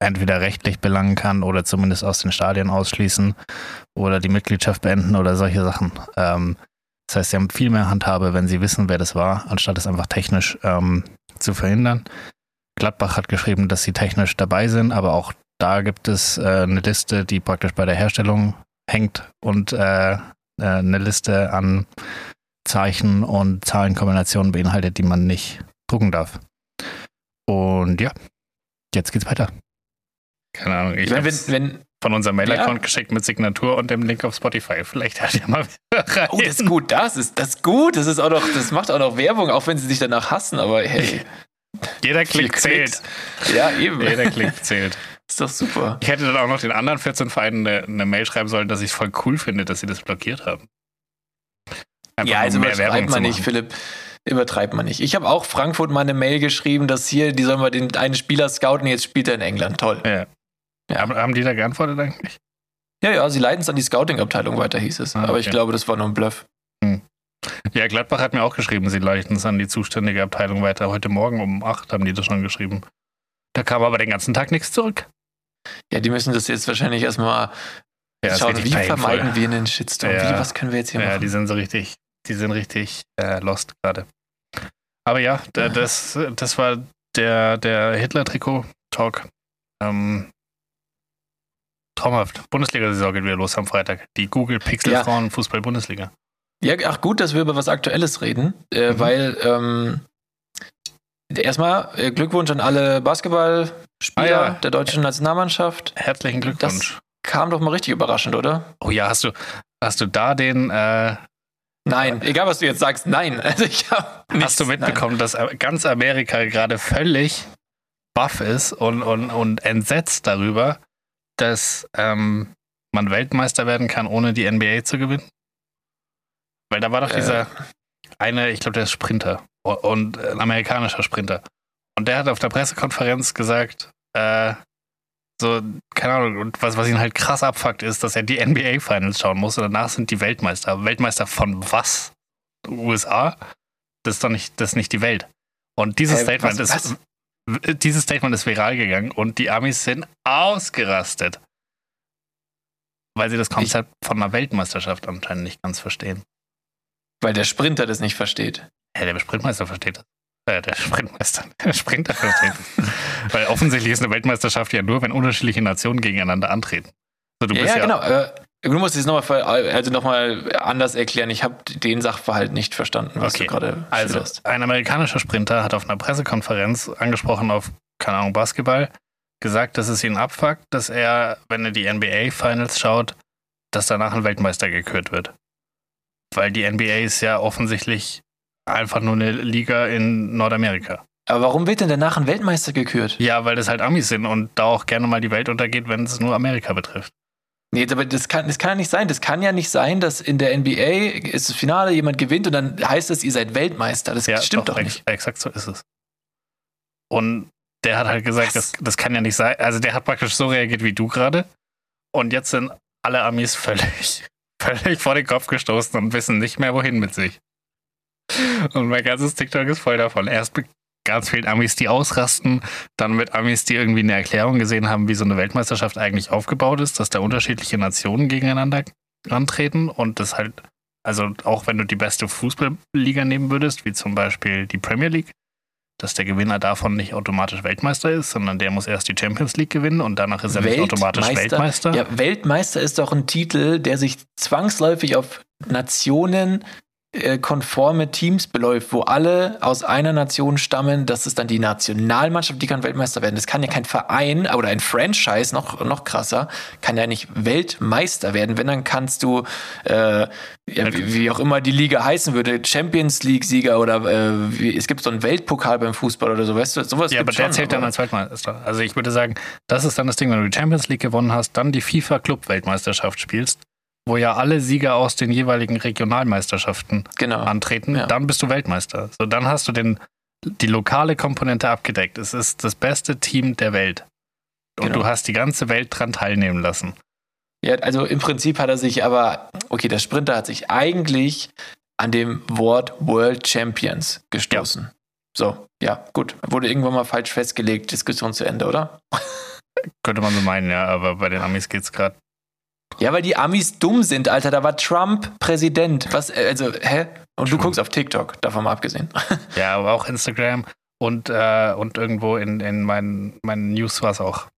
[SPEAKER 4] entweder rechtlich belangen kann oder zumindest aus den Stadien ausschließen oder die Mitgliedschaft beenden oder solche Sachen. Ähm, das heißt, sie haben viel mehr Handhabe, wenn sie wissen, wer das war, anstatt es einfach technisch ähm, zu verhindern. Gladbach hat geschrieben, dass sie technisch dabei sind, aber auch da gibt es äh, eine Liste, die praktisch bei der Herstellung hängt und äh, eine Liste an Zeichen und Zahlenkombinationen beinhaltet, die man nicht drucken darf. Und ja, jetzt geht's weiter. Keine Ahnung, ich
[SPEAKER 3] Wenn, wenn, wenn,
[SPEAKER 4] von unserem Mail-Account
[SPEAKER 3] Ja.
[SPEAKER 4] geschickt mit Signatur und dem Link auf Spotify. Vielleicht hat ja mal rein.
[SPEAKER 3] oh, das ist gut, das ist, das ist gut. Das ist auch noch, das macht auch noch Werbung, auch wenn sie sich danach hassen, aber hey.
[SPEAKER 4] Jeder Klick zählt.
[SPEAKER 3] Klicks. Ja, eben.
[SPEAKER 4] Jeder Klick zählt.
[SPEAKER 3] Ist doch super.
[SPEAKER 4] Ich hätte dann auch noch den anderen 14 Vereinen eine, eine Mail schreiben sollen, dass ich es voll cool finde, dass sie das blockiert haben. Einfach
[SPEAKER 3] ja, also übertreibt man nicht. Philipp. Übertreibt man nicht. Ich habe auch Frankfurt mal eine Mail geschrieben, dass hier, die sollen wir den einen Spieler scouten, jetzt spielt er in England. Toll.
[SPEAKER 4] Ja.
[SPEAKER 3] Ja.
[SPEAKER 4] Haben, die da geantwortet eigentlich?
[SPEAKER 3] Ja, ja, sie leiten es an die Scouting-Abteilung weiter, hieß es.
[SPEAKER 4] Ah,
[SPEAKER 3] Aber ich
[SPEAKER 4] okay.
[SPEAKER 3] glaube, das war nur ein Bluff.
[SPEAKER 4] Ja, Gladbach hat mir auch geschrieben, sie leiten es an die zuständige Abteilung weiter. Heute Morgen um 8 haben die das schon geschrieben. Da kam aber den ganzen Tag nichts zurück.
[SPEAKER 3] Ja, die müssen das jetzt wahrscheinlich erstmal
[SPEAKER 4] Ja,
[SPEAKER 3] schauen, wie vermeiden wir einen Shitstorm?
[SPEAKER 4] Ja.
[SPEAKER 3] Wie, was können wir jetzt hier
[SPEAKER 4] Ja,
[SPEAKER 3] machen?
[SPEAKER 4] die sind so richtig, die sind richtig äh, lost gerade. Aber ja, da, das, das war der, der Hitler-Trikot-Talk. Ähm, traumhaft. Bundesliga-Saison geht wieder los am Freitag. Die Google Pixel
[SPEAKER 3] Ja.
[SPEAKER 4] Frauen Fußball Bundesliga.
[SPEAKER 3] Ja, ach gut, dass wir über was Aktuelles reden, äh,
[SPEAKER 4] Mhm.
[SPEAKER 3] weil ähm, erstmal äh, Glückwunsch an alle Basketballspieler
[SPEAKER 4] Ah, ja.
[SPEAKER 3] der deutschen Nationalmannschaft.
[SPEAKER 4] Herzlichen Glückwunsch.
[SPEAKER 3] Kam doch mal richtig überraschend, oder?
[SPEAKER 4] oh ja, hast du, hast du da den, äh,
[SPEAKER 3] Nein, egal was du jetzt sagst, nein. Also ich hab nichts,
[SPEAKER 4] hast du mitbekommen, dass ganz Amerika gerade völlig baff ist und, und, und entsetzt darüber, dass ähm, man Weltmeister werden kann, ohne die NBA zu gewinnen? Weil da war doch
[SPEAKER 3] Äh.
[SPEAKER 4] dieser eine, ich glaube, der ist Sprinter und ein amerikanischer Sprinter. Und der hat auf der Pressekonferenz gesagt, äh, so, keine Ahnung, und was, was ihn halt krass abfuckt, ist, dass er die NBA-Finals schauen muss und danach sind die Weltmeister. Weltmeister von was? USA? Das ist doch nicht, das ist nicht die Welt. Und dieses
[SPEAKER 3] Hä,
[SPEAKER 4] Statement
[SPEAKER 3] was-
[SPEAKER 4] ist, dieses Statement ist viral gegangen und die Amis sind ausgerastet. Weil sie das Konzept von einer Weltmeisterschaft anscheinend nicht ganz verstehen.
[SPEAKER 3] Weil der Sprinter das nicht versteht.
[SPEAKER 4] Ja, der Sprintmeister versteht das. Äh, der Sprintmeister, der Sprinter versteht das. Weil offensichtlich ist eine Weltmeisterschaft ja nur, wenn unterschiedliche Nationen gegeneinander antreten. So, du
[SPEAKER 3] Ja, ja,
[SPEAKER 4] ja,
[SPEAKER 3] genau. Äh, du musst es nochmal also noch mal anders erklären. Ich habe den Sachverhalt nicht verstanden, was
[SPEAKER 4] Okay.
[SPEAKER 3] du gerade
[SPEAKER 4] Also,
[SPEAKER 3] schilderst.
[SPEAKER 4] ein amerikanischer Sprinter hat auf einer Pressekonferenz angesprochen auf, keine Ahnung, Basketball, gesagt, dass es ihn abfuckt, dass er, wenn er die NBA-Finals schaut, dass danach ein Weltmeister gekürt wird. Weil die NBA ist ja offensichtlich einfach nur eine Liga in Nordamerika.
[SPEAKER 3] Aber warum wird denn danach ein Weltmeister gekürt?
[SPEAKER 4] Ja, weil das halt Amis sind und da auch gerne mal die Welt untergeht, wenn es nur Amerika betrifft.
[SPEAKER 3] Nee, aber das kann, das kann ja nicht sein. Das kann ja nicht sein, dass in der NBA ist das Finale, jemand gewinnt und dann heißt es, ihr seid Weltmeister. Das
[SPEAKER 4] Ja,
[SPEAKER 3] stimmt doch,
[SPEAKER 4] ex
[SPEAKER 3] nicht.
[SPEAKER 4] Exakt so ist es. Und der hat halt gesagt, das, das kann ja nicht sein. Also der hat praktisch so reagiert wie du gerade. Und jetzt sind alle Amis völlig, völlig vor den Kopf gestoßen und wissen nicht mehr, wohin mit sich. Und mein ganzes TikTok ist voll davon. Erst ganz vielen Amis, die ausrasten, dann mit Amis, die irgendwie eine Erklärung gesehen haben, wie so eine Weltmeisterschaft eigentlich aufgebaut ist, dass da unterschiedliche Nationen gegeneinander antreten und das halt, also auch wenn du die beste Fußballliga nehmen würdest, wie zum Beispiel die Premier League, dass der Gewinner davon nicht automatisch Weltmeister ist, sondern der muss erst die Champions League gewinnen und danach ist er nicht automatisch Weltmeister.
[SPEAKER 3] Ja, Weltmeister ist doch ein Titel, der sich zwangsläufig auf Nationen äh, konforme Teams beläuft, wo alle aus einer Nation stammen, das ist dann die Nationalmannschaft, die kann Weltmeister werden. Das kann ja kein Verein oder ein Franchise, noch, noch krasser, kann ja nicht Weltmeister werden. Wenn, dann kannst du, äh, ja, wie, wie, auch immer die Liga heißen würde, Champions League-Sieger oder äh, wie, es gibt so einen Weltpokal beim Fußball oder so, weißt du, sowas
[SPEAKER 4] Ja, aber der zählt dann als Weltmeister. Also ich würde sagen, das ist dann das Ding, wenn du die Champions League gewonnen hast, dann die FIFA-Club-Weltmeisterschaft spielst wo ja alle Sieger aus den jeweiligen Regionalmeisterschaften genau. antreten, ja. dann bist du Weltmeister. So, dann hast du den, die lokale Komponente abgedeckt. Es ist das beste Team der Welt. Und genau. du hast die ganze Welt dran teilnehmen lassen.
[SPEAKER 3] Ja, also im Prinzip hat er sich aber, okay, der Sprinter hat sich eigentlich an dem Wort World Champions gestoßen. Ja. So, ja, gut. Wurde irgendwann mal falsch festgelegt, Diskussion zu Ende, oder?
[SPEAKER 4] Könnte man so meinen, ja, aber bei den Amis geht es gerade
[SPEAKER 3] ja, weil die Amis dumm sind, Alter. Da war Trump Präsident. Was, äh, also, hä? Und True. du guckst auf TikTok, davon mal abgesehen.
[SPEAKER 4] Ja, aber auch Instagram und, äh, und irgendwo in, in meinen, meinen News war es auch.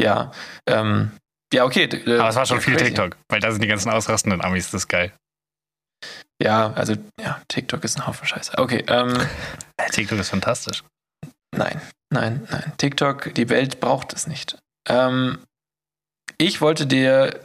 [SPEAKER 3] Ja, ähm, ja, okay.
[SPEAKER 4] Äh, aber es war schon viel crazy. TikTok, weil da sind die ganzen ausrastenden Amis, das ist geil.
[SPEAKER 3] Ja, also, ja, TikTok ist ein Haufen Scheiße. Okay, ähm.
[SPEAKER 4] TikTok ist fantastisch.
[SPEAKER 3] Nein, nein, nein. TikTok, die Welt braucht es nicht. Ähm, ich wollte dir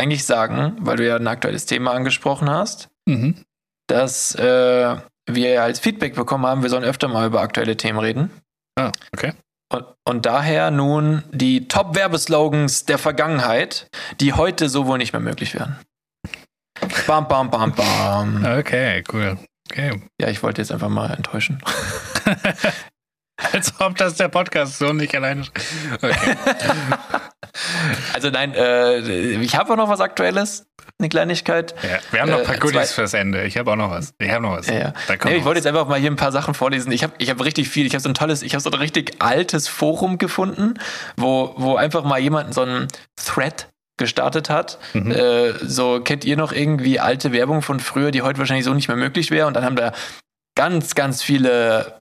[SPEAKER 3] eigentlich sagen, weil du ja ein aktuelles Thema angesprochen hast, mhm. dass äh, wir als Feedback bekommen haben, wir sollen öfter mal über aktuelle Themen reden.
[SPEAKER 4] Ah, okay.
[SPEAKER 3] Und, und daher nun die Top-Werbeslogans der Vergangenheit, die heute so wohl nicht mehr möglich wären. Bam, bam, bam, bam.
[SPEAKER 4] Okay, cool. Okay.
[SPEAKER 3] Ja, ich wollte jetzt einfach mal enttäuschen.
[SPEAKER 4] Als ob das der Podcast so nicht alleine. Okay.
[SPEAKER 3] also nein, äh, ich habe auch noch was Aktuelles, eine Kleinigkeit.
[SPEAKER 4] Ja, wir haben noch ein paar äh, Goodies fürs Ende. Ich habe auch noch was. Ich habe noch was.
[SPEAKER 3] Ja, ja. Nee, ich wollte jetzt einfach mal hier ein paar Sachen vorlesen. Ich habe ich hab richtig viel. Ich habe so ein tolles, ich habe so ein richtig altes Forum gefunden, wo, wo einfach mal jemand so einen Thread gestartet hat. Mhm. Äh, so kennt ihr noch irgendwie alte Werbung von früher, die heute wahrscheinlich so nicht mehr möglich wäre. Und dann haben da ganz, ganz viele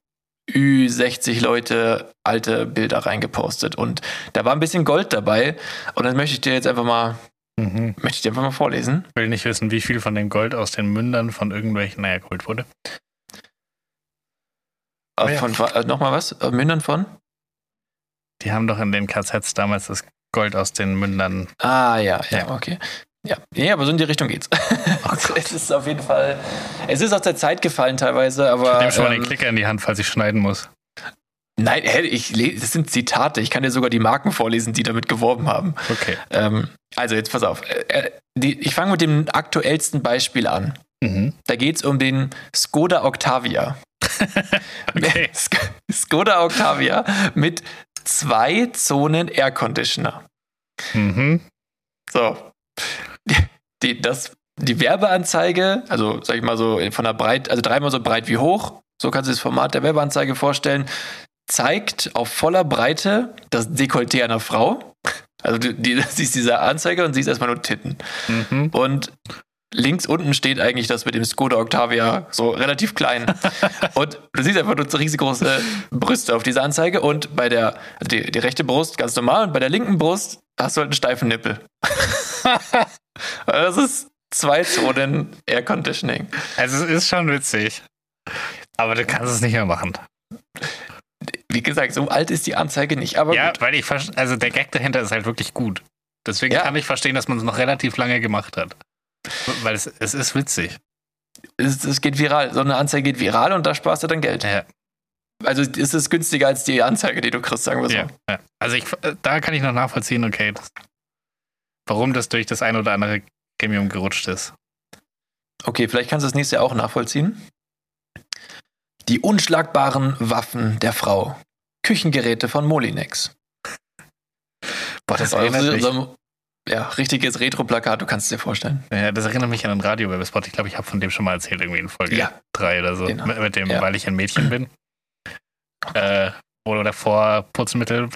[SPEAKER 3] Ü60 Leute alte Bilder reingepostet und da war ein bisschen Gold dabei und das möchte ich dir jetzt einfach mal mhm. möchte ich dir einfach mal vorlesen.
[SPEAKER 4] Ich will nicht wissen, wie viel von dem Gold aus den Mündern von irgendwelchen, naja, Gold wurde.
[SPEAKER 3] Äh, von, äh, Nochmal was? Äh, Mündern von?
[SPEAKER 4] Die haben doch in den KZs damals das Gold aus den Mündern.
[SPEAKER 3] Ah, ja, ja, ja. okay. Ja, ja, aber so in die Richtung geht's. Oh es ist auf jeden Fall, es ist aus der Zeit gefallen teilweise, aber.
[SPEAKER 4] Ich nehme schon mal den ähm, Klicker in die Hand, falls ich schneiden muss.
[SPEAKER 3] Nein, ich, das sind Zitate. Ich kann dir sogar die Marken vorlesen, die damit geworben haben.
[SPEAKER 4] Okay.
[SPEAKER 3] Ähm, also jetzt pass auf. Äh, äh ich fange mit dem aktuellsten Beispiel an. Mhm. Da geht es um den Skoda Octavia. okay. Skoda Octavia mit zwei Zonen Air Conditioner. Mhm. So, die, das, die Werbeanzeige, also sag ich mal so von der Breite, also dreimal so breit wie hoch, so kannst du das Format der Werbeanzeige vorstellen, zeigt auf voller Breite das Dekolleté einer Frau. Also du, die, siehst diese Anzeige und siehst erstmal nur Titten. Mhm. Und links unten steht eigentlich das mit dem Skoda Octavia so relativ klein. und du siehst einfach nur so riesengroße Brüste auf dieser Anzeige und bei der, also die, die rechte Brust ganz normal und bei der linken Brust hast du halt einen steifen Nippel. das ist zwei Zonen Air Conditioning.
[SPEAKER 4] Also es ist schon witzig. Aber du kannst es nicht mehr machen.
[SPEAKER 3] Wie gesagt, so alt ist die Anzeige nicht, aber.
[SPEAKER 4] Ja, gut. weil ich also der Gag dahinter ist halt wirklich gut. Deswegen ja. kann ich verstehen, dass man es noch relativ lange gemacht hat. Weil es, es ist witzig.
[SPEAKER 3] Es, es geht viral. So eine Anzeige geht viral und da sparst du dann Geld. Ja. Also ist es günstiger als die Anzeige, die du kriegst, sagen wir so. Ja,
[SPEAKER 4] ja. Also ich, da kann ich noch nachvollziehen, okay, das, warum das durch das ein oder andere Premium gerutscht ist.
[SPEAKER 3] Okay, vielleicht kannst du das nächste Jahr auch nachvollziehen. Die unschlagbaren Waffen der Frau. Küchengeräte von Molinex. Boah, das, das erinnert mich. So, ja, richtiges Retro-Plakat, du kannst es dir vorstellen.
[SPEAKER 4] Ja, das erinnert mich an einen Radio-Werbespot. Ich glaube, ich habe von dem schon mal erzählt, irgendwie in Folge 3 ja, oder so. Genau. Mit, mit, dem, ja. weil ich ein Mädchen bin. äh, wo davor Putzmittel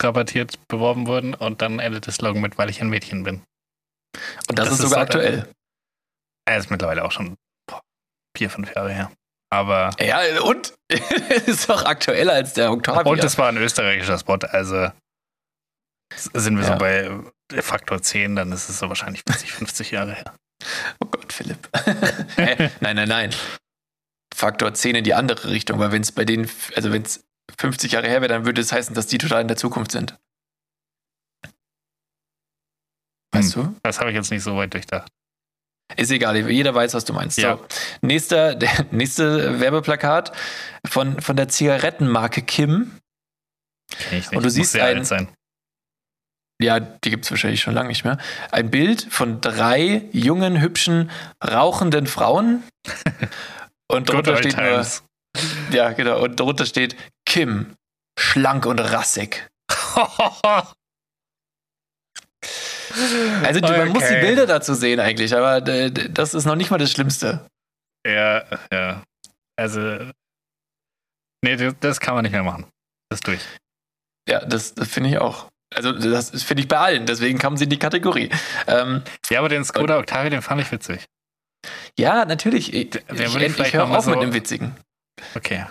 [SPEAKER 4] rabattiert beworben wurden und dann endet der Slogan mit, weil ich ein Mädchen bin.
[SPEAKER 3] Und das,
[SPEAKER 4] Das
[SPEAKER 3] ist
[SPEAKER 4] ist
[SPEAKER 3] sogar
[SPEAKER 4] halt-
[SPEAKER 3] aktuell.
[SPEAKER 4] Er ist mittlerweile auch schon boah, vier, fünf Jahre her. Aber
[SPEAKER 3] Ja, und? ist doch aktueller als der Octavia.
[SPEAKER 4] und es war ein österreichischer Spot, also sind wir
[SPEAKER 3] Ja.
[SPEAKER 4] so bei Faktor 10, dann ist es so wahrscheinlich 40, 50 Jahre her.
[SPEAKER 3] Oh Gott, Philipp. Nein, nein, nein. Faktor 10 in die andere Richtung, weil wenn es bei denen, also wenn es 50 Jahre her wäre, dann würde es heißen, dass die total in der Zukunft sind. Weißt du?
[SPEAKER 4] Das habe ich jetzt nicht so weit durchdacht.
[SPEAKER 3] Ist egal, jeder weiß, was du meinst.
[SPEAKER 4] Ja.
[SPEAKER 3] So, nächster, der nächste Werbeplakat von, von der Zigarettenmarke Kim.
[SPEAKER 4] Kenn ich nicht.
[SPEAKER 3] Und du
[SPEAKER 4] Muss
[SPEAKER 3] siehst
[SPEAKER 4] alt sein.
[SPEAKER 3] Ja, die gibt es wahrscheinlich schon lange nicht mehr. Ein Bild von drei jungen, hübschen, rauchenden Frauen. Und drunter
[SPEAKER 4] old
[SPEAKER 3] steht nur. Ja, genau. Und drunter steht Kim, schlank und rassig. Also man muss die
[SPEAKER 4] Okay.
[SPEAKER 3] Bilder dazu sehen eigentlich, aber äh, das ist noch nicht mal das Schlimmste.
[SPEAKER 4] ja, ja. Also, nee, das, das kann man nicht mehr machen. Das ist durch.
[SPEAKER 3] Ja, das, das finde ich auch. Also das finde ich bei allen, deswegen kommen sie in die Kategorie. Ähm,
[SPEAKER 4] Ja, aber den Skoda Octavia, den fand ich witzig.
[SPEAKER 3] ja, natürlich. Ich,
[SPEAKER 4] Der
[SPEAKER 3] ich, ich,
[SPEAKER 4] vielleicht
[SPEAKER 3] höre auf mit
[SPEAKER 4] so-
[SPEAKER 3] dem Witzigen.
[SPEAKER 4] Okay,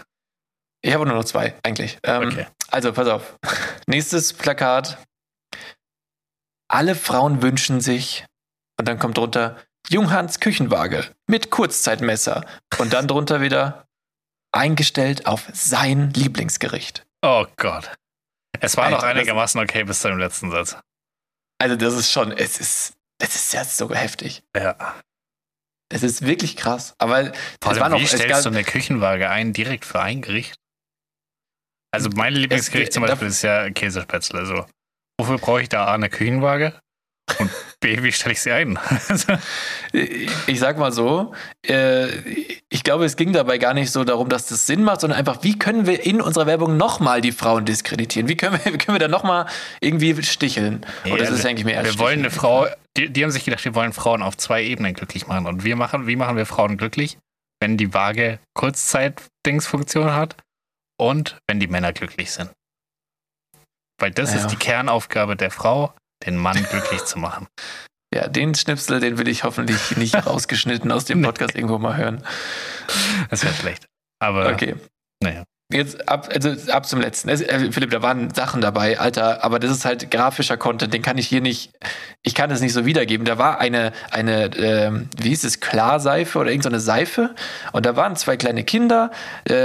[SPEAKER 3] Ich habe nur noch zwei, eigentlich. Ähm,
[SPEAKER 4] okay.
[SPEAKER 3] Also, pass auf. Nächstes Plakat. Alle Frauen wünschen sich, und dann kommt drunter Junghans Küchenwaage mit Kurzzeitmesser. Und dann drunter wieder eingestellt auf sein Lieblingsgericht.
[SPEAKER 4] Oh Gott. Es war
[SPEAKER 3] Alter,
[SPEAKER 4] noch
[SPEAKER 3] das-
[SPEAKER 4] einigermaßen okay bis zu dem letzten Satz.
[SPEAKER 3] Also, das ist schon, es ist, es ist ja so heftig.
[SPEAKER 4] Ja.
[SPEAKER 3] Es ist wirklich krass. Aber es war noch,
[SPEAKER 4] wie stellst
[SPEAKER 3] gab,
[SPEAKER 4] du eine Küchenwaage ein, direkt für ein Gericht? Also mein Lieblingsgericht
[SPEAKER 3] Es-
[SPEAKER 4] zum Beispiel ist ja Käsespätzle. Also, wofür brauche ich da A, eine Küchenwaage? Und B, wie stelle ich sie ein?
[SPEAKER 3] Ich sag mal so, äh, ich glaube, es ging dabei gar nicht so darum, dass das Sinn macht, sondern einfach, wie können wir in unserer Werbung nochmal die Frauen diskreditieren? Wie können wir, wie können wir da nochmal irgendwie sticheln? Und das
[SPEAKER 4] also,
[SPEAKER 3] ist eigentlich mehr
[SPEAKER 4] wir wollen eine Frau, die, die haben sich gedacht, wir wollen Frauen auf zwei Ebenen glücklich machen. Und wir machen, wie machen wir Frauen glücklich? Wenn die Waage Kurzzeit-Dingsfunktion hat und wenn die Männer glücklich sind. Weil das
[SPEAKER 3] Ja.
[SPEAKER 4] ist die Kernaufgabe der Frau, den Mann glücklich zu machen.
[SPEAKER 3] Ja, den Schnipsel, den will ich hoffentlich nicht rausgeschnitten aus dem Podcast irgendwo mal hören.
[SPEAKER 4] Das wäre schlecht. Aber
[SPEAKER 3] Okay.
[SPEAKER 4] naja.
[SPEAKER 3] Jetzt ab, also ab zum letzten. Es, äh, Philipp, da waren Sachen dabei, Alter, aber das ist halt grafischer Content, den kann ich hier nicht, ich kann es nicht so wiedergeben. Da war eine, eine, ähm, wie hieß es, Klarseife oder irgendeine Seife und da waren zwei kleine Kinder, äh,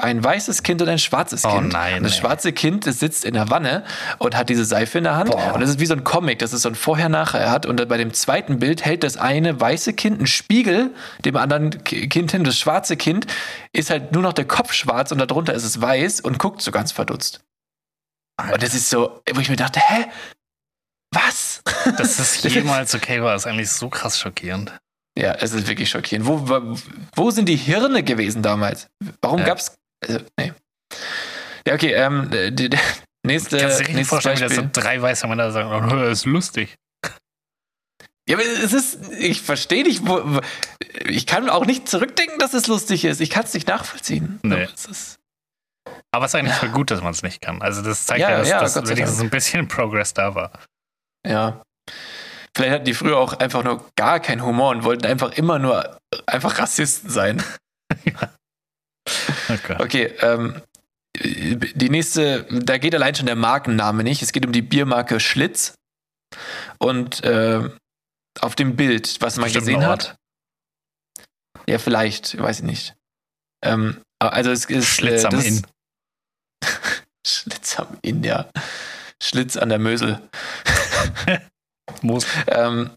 [SPEAKER 3] ein weißes Kind und ein schwarzes
[SPEAKER 4] Oh
[SPEAKER 3] Kind.
[SPEAKER 4] nein,
[SPEAKER 3] und das schwarze Kind, das sitzt in der Wanne und hat diese Seife in der Hand
[SPEAKER 4] Boah.
[SPEAKER 3] und das ist wie so ein Comic, das ist so ein Vorher-Nachher hat und bei dem zweiten Bild hält das eine weiße Kind einen Spiegel dem anderen Ki- Kind hin. Das schwarze Kind ist halt nur noch der Kopf schwarz und darunter ist es weiß und guckt so ganz verdutzt. Und das ist so, wo ich mir dachte, hä? Was?
[SPEAKER 4] Dass das jemals okay war, ist eigentlich so krass schockierend.
[SPEAKER 3] Ja, es ist wirklich schockierend. Wo, wo, wo sind die Hirne gewesen damals? Warum
[SPEAKER 4] Ja.
[SPEAKER 3] gab's. Also, nee. Ja, okay, ähm, die, die, nächste,
[SPEAKER 4] Kannst du dir nicht
[SPEAKER 3] nächstes
[SPEAKER 4] vorstellen, wie das so
[SPEAKER 3] Beispiel.
[SPEAKER 4] drei weiße Männer sagen, oh, das ist lustig.
[SPEAKER 3] Ja, aber es ist, ich verstehe nicht, wo, ich kann auch nicht zurückdenken, dass es lustig ist. Ich kann es nicht nachvollziehen.
[SPEAKER 4] Nee.
[SPEAKER 3] Es ist,
[SPEAKER 4] Aber es ist eigentlich voll gut, dass man es nicht kann. Also das zeigt
[SPEAKER 3] Ja,
[SPEAKER 4] ja, dass,
[SPEAKER 3] ja,
[SPEAKER 4] dass wenigstens ein bisschen Progress da war.
[SPEAKER 3] ja. Vielleicht hatten die früher auch einfach nur gar keinen Humor und wollten einfach immer nur einfach Rassisten sein.
[SPEAKER 4] Okay.
[SPEAKER 3] Okay, ähm, die nächste, da geht allein schon der Markenname nicht. Es geht um die Biermarke Schlitz. Und äh, auf dem Bild, was man gesehen hat. Ja, vielleicht, weiß ich nicht. Ähm, also es ist
[SPEAKER 4] Schlitz am
[SPEAKER 3] das-
[SPEAKER 4] Inn.
[SPEAKER 3] Schlitz am Inn, ja. Schlitz an der Mösel.
[SPEAKER 4] Moos.
[SPEAKER 3] Ähm,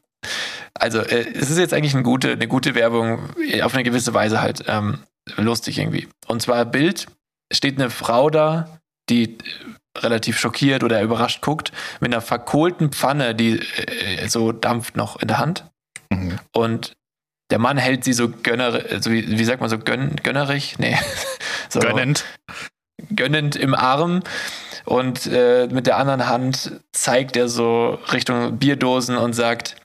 [SPEAKER 3] also, äh, es ist jetzt eigentlich eine gute, eine gute Werbung, äh, auf eine gewisse Weise halt ähm, lustig irgendwie. Und zwar Bild, steht eine Frau da, die äh, relativ schockiert oder überrascht guckt, mit einer verkohlten Pfanne, die äh, so dampft noch in der Hand.
[SPEAKER 4] Mhm.
[SPEAKER 3] Und der Mann hält sie so gönner, also wie, wie sagt man so, gönn, gönnerig? Nee. so
[SPEAKER 4] Gönnend.
[SPEAKER 3] Gönnend im Arm und äh, mit der anderen Hand zeigt er so Richtung Bierdosen und sagt,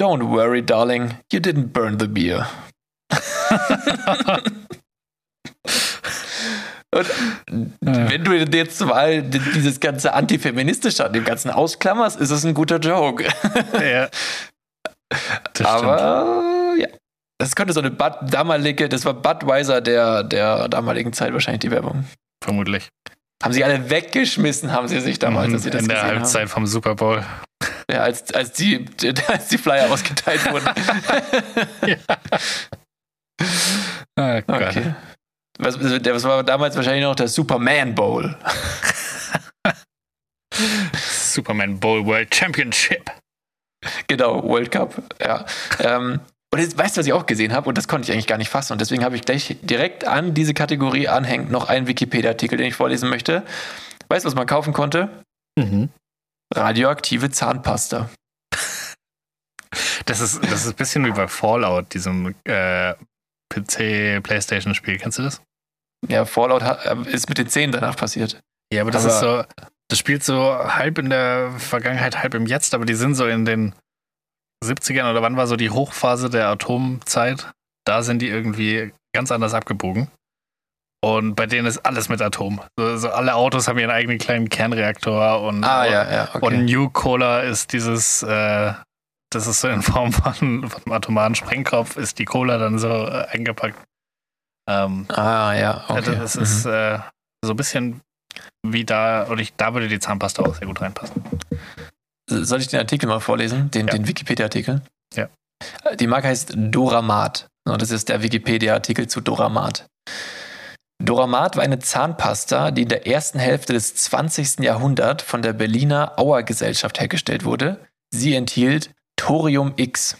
[SPEAKER 3] Don't worry, darling, you didn't burn the beer. Und wenn du jetzt mal dieses ganze Antifeministische an dem Ganzen ausklammerst, ist es ein guter Joke.
[SPEAKER 4] Ja. Das
[SPEAKER 3] Aber ja. Das könnte so eine Bud, damalige, das war Budweiser der, der damaligen Zeit wahrscheinlich die Werbung.
[SPEAKER 4] Vermutlich.
[SPEAKER 3] Haben sie alle weggeschmissen, haben sie sich damals, als sie das
[SPEAKER 4] Mhm. In der Halbzeit vom Super Bowl.
[SPEAKER 3] haben. Ja, als, als, die, als die Flyer ausgeteilt wurden.
[SPEAKER 4] Ah, Gott.
[SPEAKER 3] Okay. Was, das war damals wahrscheinlich noch der Superman Bowl.
[SPEAKER 4] Superman Bowl World Championship.
[SPEAKER 3] Genau, World Cup. Ja. ähm, und jetzt weißt du, was ich auch gesehen habe? Und das konnte ich eigentlich gar nicht fassen. Und deswegen habe ich gleich direkt an diese Kategorie anhängt noch einen Wikipedia-Artikel, den ich vorlesen möchte. Weißt du, was man kaufen konnte?
[SPEAKER 4] Mhm.
[SPEAKER 3] Radioaktive Zahnpasta.
[SPEAKER 4] Das ist, das ist ein bisschen wie bei Fallout, diesem äh, PC-Playstation-Spiel. Kennst du das?
[SPEAKER 3] Ja, Fallout hat, äh, ist mit den Zähnen danach passiert.
[SPEAKER 4] Ja, aber das
[SPEAKER 3] Aber-
[SPEAKER 4] ist so, das spielt so halb in der Vergangenheit, halb im Jetzt, aber die sind so in den 70ern oder wann war so die Hochphase der Atomzeit? Da sind die irgendwie ganz anders abgebogen. Und bei denen ist alles mit Atom. So, so alle Autos haben ihren eigenen kleinen Kernreaktor und,
[SPEAKER 3] Ah, ja, ja, okay.
[SPEAKER 4] und New Cola ist dieses, äh, das ist so in Form von, von einem atomaren Sprengkopf, ist die Cola dann so äh, eingepackt. Ähm,
[SPEAKER 3] ah, ja, okay.
[SPEAKER 4] das
[SPEAKER 3] Mhm.
[SPEAKER 4] ist äh, so ein bisschen wie da, oder ich, da würde die Zahnpasta auch sehr gut reinpassen.
[SPEAKER 3] Soll ich den Artikel mal vorlesen? Den,
[SPEAKER 4] Ja.
[SPEAKER 3] den Wikipedia-Artikel?
[SPEAKER 4] Ja.
[SPEAKER 3] Die Marke heißt Doramat. Und das ist der Wikipedia-Artikel zu Doramat. Doramat war eine Zahnpasta, die in der ersten Hälfte des 20. Jahrhunderts von der Berliner Auer Gesellschaft hergestellt wurde. Sie enthielt Thorium X.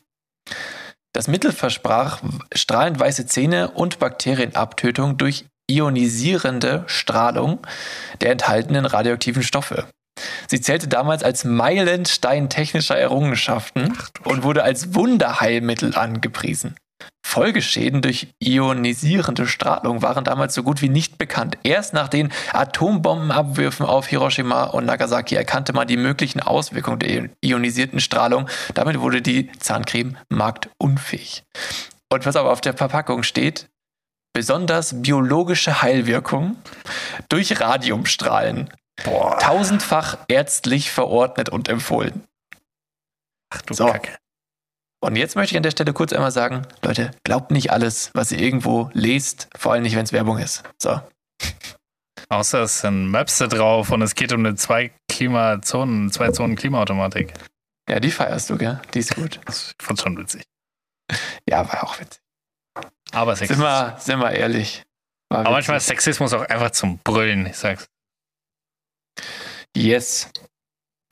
[SPEAKER 3] Das Mittel versprach strahlend weiße Zähne und Bakterienabtötung durch ionisierende Strahlung der enthaltenen radioaktiven Stoffe. Sie zählte damals als Meilenstein technischer Errungenschaften und wurde als Wunderheilmittel angepriesen. Folgeschäden durch ionisierende Strahlung waren damals so gut wie nicht bekannt. Erst nach den Atombombenabwürfen auf Hiroshima und Nagasaki erkannte man die möglichen Auswirkungen der ionisierten Strahlung. Damit wurde die Zahncreme marktunfähig. Und was aber auf der Verpackung steht, besonders biologische Heilwirkung durch Radiumstrahlen.
[SPEAKER 4] Boah,
[SPEAKER 3] Tausendfach ärztlich verordnet und empfohlen.
[SPEAKER 4] ach du
[SPEAKER 3] So.
[SPEAKER 4] Kacke.
[SPEAKER 3] Und jetzt möchte ich an der Stelle kurz einmal sagen, Leute, glaubt nicht alles, was ihr irgendwo lest, vor allem nicht, wenn es Werbung ist. So.
[SPEAKER 4] Außer es sind Maps da drauf und es geht um eine zwei Klimazonen, zwei Zonen Klimaautomatik.
[SPEAKER 3] Ja, die feierst du, gell? Die ist gut.
[SPEAKER 4] Das, ich fand's schon witzig.
[SPEAKER 3] Ja, war auch witzig.
[SPEAKER 4] Aber
[SPEAKER 3] Sind
[SPEAKER 4] Sexismus.
[SPEAKER 3] wir, sind wir ehrlich.
[SPEAKER 4] Aber manchmal ist. Sexismus auch einfach zum Brüllen, ich sag's.
[SPEAKER 3] Yes.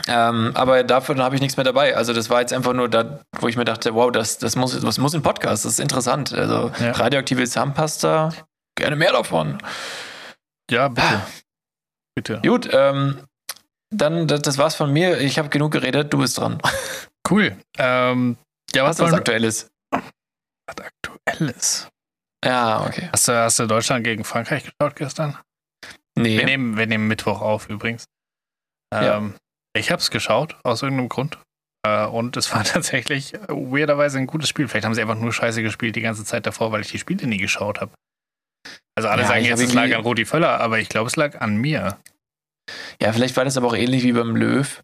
[SPEAKER 3] Ähm, aber dafür habe ich nichts mehr dabei. Also das war jetzt einfach nur da, wo ich mir dachte, wow, das, das, muss, das muss ein Podcast, das ist interessant. Also
[SPEAKER 4] Ja.
[SPEAKER 3] radioaktive Zahnpasta, gerne mehr davon.
[SPEAKER 4] Ja, bitte. Bitte.
[SPEAKER 3] Gut, ähm, dann, das, das war's von mir. Ich habe genug geredet, du bist dran.
[SPEAKER 4] Cool. Ähm, ja, was
[SPEAKER 3] was Aktuelles?
[SPEAKER 4] was Aktuelles?
[SPEAKER 3] Ja, okay.
[SPEAKER 4] Hast du, hast du Deutschland gegen Frankreich geschaut gestern?
[SPEAKER 3] Nee.
[SPEAKER 4] Wir, nehmen, wir nehmen Mittwoch auf übrigens.
[SPEAKER 3] Ja.
[SPEAKER 4] Ähm, Ich habe es geschaut, aus irgendeinem Grund. Äh, und es war tatsächlich äh, weirderweise ein gutes Spiel. Vielleicht haben sie einfach nur scheiße gespielt die ganze Zeit davor, weil ich die Spiele nie geschaut habe. Also alle
[SPEAKER 3] Ja,
[SPEAKER 4] sagen jetzt, es lag an Rudi Völler, aber ich glaube, es lag an mir.
[SPEAKER 3] Ja, vielleicht war das aber auch ähnlich wie beim Löw,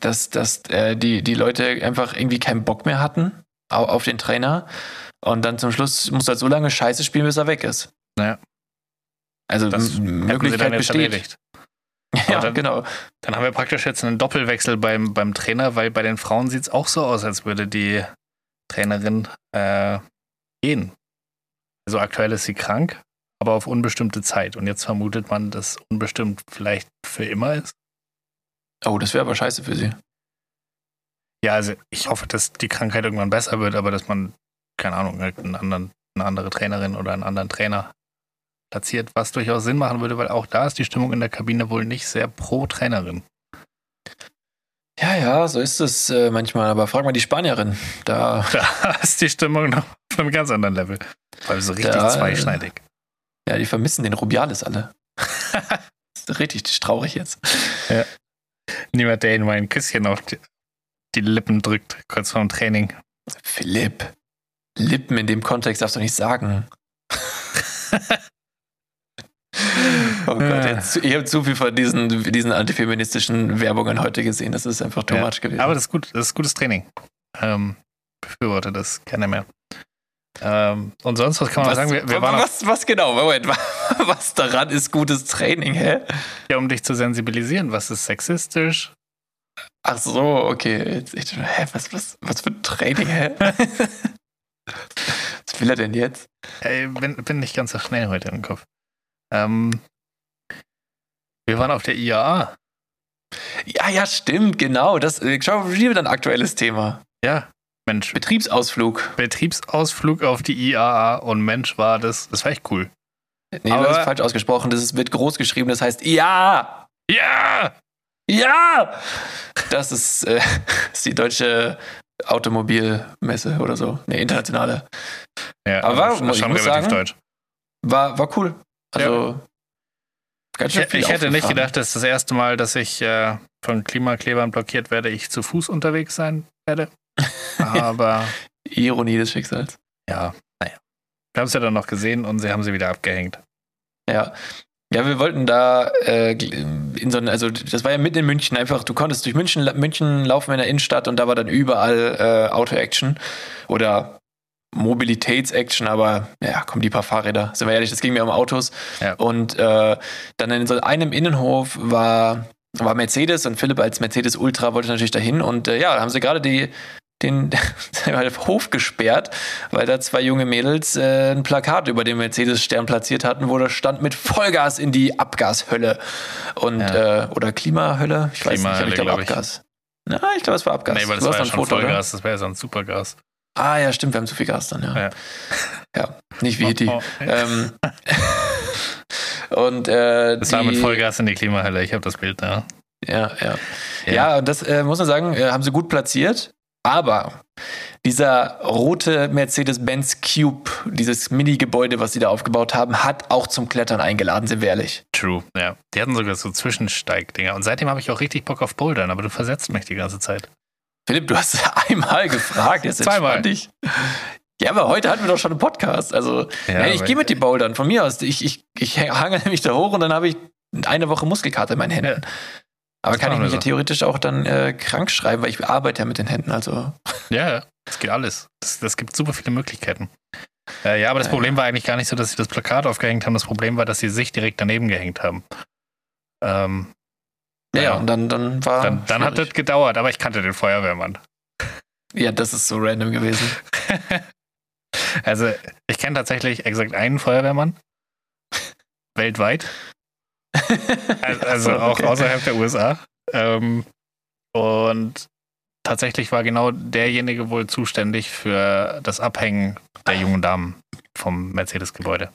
[SPEAKER 3] dass, dass äh, die, die Leute einfach irgendwie keinen Bock mehr hatten au- auf den Trainer und dann zum Schluss muss er so lange Scheiße spielen, bis er weg ist.
[SPEAKER 4] Naja.
[SPEAKER 3] Also
[SPEAKER 4] Das
[SPEAKER 3] Möglichkeit besteht.
[SPEAKER 4] erledigt.
[SPEAKER 3] Ja,
[SPEAKER 4] dann-
[SPEAKER 3] genau.
[SPEAKER 4] Dann haben wir praktisch jetzt einen Doppelwechsel beim, beim Trainer, weil bei den Frauen sieht es auch so aus, als würde die Trainerin äh, gehen. Also aktuell ist sie krank, aber auf unbestimmte Zeit. Und jetzt vermutet man, dass unbestimmt vielleicht für immer ist.
[SPEAKER 3] Oh, das wäre aber scheiße für sie.
[SPEAKER 4] Ja, also ich hoffe, dass die Krankheit irgendwann besser wird, aber dass man, keine Ahnung, halt einen anderen, eine andere Trainerin oder einen anderen Trainer platziert, was durchaus Sinn machen würde, weil auch da ist die Stimmung in der Kabine wohl nicht sehr pro Trainerin.
[SPEAKER 3] Ja, ja, so ist es äh, manchmal. Aber frag mal die Spanierin. Da,
[SPEAKER 4] Da ist die Stimmung noch auf einem ganz anderen Level. Weil so richtig
[SPEAKER 3] Da, äh,
[SPEAKER 4] zweischneidig.
[SPEAKER 3] ja, die vermissen den Rubiales alle. ist richtig traurig jetzt.
[SPEAKER 4] Niemand, der ihnen mal ein Küsschen auf die, die Lippen drückt, kurz vorm Training.
[SPEAKER 3] Philipp, Lippen in dem Kontext darfst du nicht sagen. Oh Gott, jetzt, ich habe zu viel von diesen, diesen antifeministischen Werbungen heute gesehen. Das ist einfach too
[SPEAKER 4] Ja.
[SPEAKER 3] much gewesen.
[SPEAKER 4] Aber das ist gut, das ist gutes Training. Ähm, befürworte das gerne mehr. Ähm, und sonst, was kann man
[SPEAKER 3] was,
[SPEAKER 4] sagen? Wir, wir
[SPEAKER 3] was, was genau? Moment, was daran ist gutes Training, hä?
[SPEAKER 4] ja, um dich zu sensibilisieren. Was ist sexistisch?
[SPEAKER 3] Ach so, okay. Jetzt, ich, hä, was, was, was für ein Training, hä? was will er denn jetzt?
[SPEAKER 4] Ey, bin, bin nicht ganz so schnell heute im Kopf. Ähm, wir waren auf der IAA.
[SPEAKER 3] Ja, ja, stimmt, genau. Das äh, schau, wieder ein aktuelles Thema.
[SPEAKER 4] Ja, Mensch.
[SPEAKER 3] Betriebsausflug.
[SPEAKER 4] Betriebsausflug auf die IAA und Mensch war das. Das war echt cool.
[SPEAKER 3] Nee,
[SPEAKER 4] Aber-
[SPEAKER 3] du hast falsch ausgesprochen. Das ist, wird groß geschrieben. Das heißt, ja,
[SPEAKER 4] Ja!
[SPEAKER 3] ja. Das ist, äh, ist die deutsche Automobilmesse oder so. Nee, internationale.
[SPEAKER 4] Ja,
[SPEAKER 3] Aber war-
[SPEAKER 4] schon,
[SPEAKER 3] ich
[SPEAKER 4] schon relativ
[SPEAKER 3] sagen,
[SPEAKER 4] deutsch.
[SPEAKER 3] War, war cool. Also, ganz
[SPEAKER 4] Ich,
[SPEAKER 3] schön viel
[SPEAKER 4] ich hätte nicht gedacht, dass das erste Mal, dass ich äh, von Klimaklebern blockiert werde, ich zu Fuß unterwegs sein werde. Aber
[SPEAKER 3] Ironie des Schicksals.
[SPEAKER 4] ja, naja. Wir haben es ja dann noch gesehen und sie haben sie wieder abgehängt.
[SPEAKER 3] Ja. Ja, wir wollten da äh, in so ein, also das war ja mitten in München einfach, du konntest durch München, München laufen in der Innenstadt und da war dann überall äh, Auto-Action oder Mobilitäts-Action, aber ja, kommen die paar Fahrräder, sind wir ehrlich, das ging mir um Autos.
[SPEAKER 4] Ja.
[SPEAKER 3] Und äh, dann in so einem Innenhof war, war Mercedes und Philipp als Mercedes Ultra wollte natürlich dahin und äh, ja, da haben sie gerade die den Hof gesperrt, weil da zwei junge Mädels äh, ein Plakat über dem Mercedes-Stern platziert hatten, wo da stand mit Vollgas in die Abgashölle. Und,
[SPEAKER 4] Ja.
[SPEAKER 3] äh, oder Klimahölle? Ich weiß nicht, ich glaube
[SPEAKER 4] glaub ich.
[SPEAKER 3] Abgas. Na, ich glaube, es war Abgas.
[SPEAKER 4] Nee, weil das war ja
[SPEAKER 3] ein
[SPEAKER 4] schon
[SPEAKER 3] oder?
[SPEAKER 4] Vollgas, das wäre ja sonst Supergas.
[SPEAKER 3] Ah, ja, stimmt, wir haben zu viel Gas dann, ja.
[SPEAKER 4] Ja.
[SPEAKER 3] Ja, nicht wie die.
[SPEAKER 4] Oh, oh.
[SPEAKER 3] Ähm, und äh,
[SPEAKER 4] Das war mit
[SPEAKER 3] die-
[SPEAKER 4] Vollgas in die Klimahölle, ich habe das Bild da.
[SPEAKER 3] Ja, ja.
[SPEAKER 4] Ja.
[SPEAKER 3] Ja, und das äh, muss man sagen, äh, haben sie gut platziert. Aber dieser rote Mercedes-Benz Cube, dieses Mini-Gebäude, was sie da aufgebaut haben, hat auch zum Klettern eingeladen, sind wir ehrlich.
[SPEAKER 4] True, ja. Die hatten sogar so Zwischensteigdinger. Und seitdem habe ich auch richtig Bock auf Bouldern, aber du versetzt mich die ganze Zeit.
[SPEAKER 3] Philipp, du hast einmal gefragt, jetzt
[SPEAKER 4] Zweimal.
[SPEAKER 3] dich. Ja, aber heute hatten wir doch schon einen Podcast. Also,
[SPEAKER 4] Ja,
[SPEAKER 3] ja, ich gehe mit die Bouldern. Von mir aus, ich, ich, ich hange nämlich da hoch und dann habe ich eine Woche Muskelkater in meinen Händen. Aber kann ich mich
[SPEAKER 4] wir
[SPEAKER 3] ja
[SPEAKER 4] so.
[SPEAKER 3] theoretisch auch dann äh, krank schreiben, weil ich arbeite ja mit den Händen. Also,
[SPEAKER 4] Ja, ja, das geht alles. Das, das gibt super viele Möglichkeiten. Äh, ja, aber das
[SPEAKER 3] Ja,
[SPEAKER 4] Problem war eigentlich gar nicht so, dass sie das Plakat aufgehängt haben. Das Problem war, dass sie sich direkt daneben gehängt haben. Ähm,
[SPEAKER 3] ja,
[SPEAKER 4] Ja.
[SPEAKER 3] und dann, dann war.
[SPEAKER 4] dann dann hat das gedauert, aber ich kannte den Feuerwehrmann.
[SPEAKER 3] Ja, das ist so random gewesen.
[SPEAKER 4] Also, ich kenne tatsächlich exakt einen Feuerwehrmann. Weltweit. Also, also auch
[SPEAKER 3] okay.
[SPEAKER 4] außerhalb der USA. Ähm, und tatsächlich war genau derjenige wohl zuständig für das Abhängen der jungen Damen vom Mercedes-Gebäude.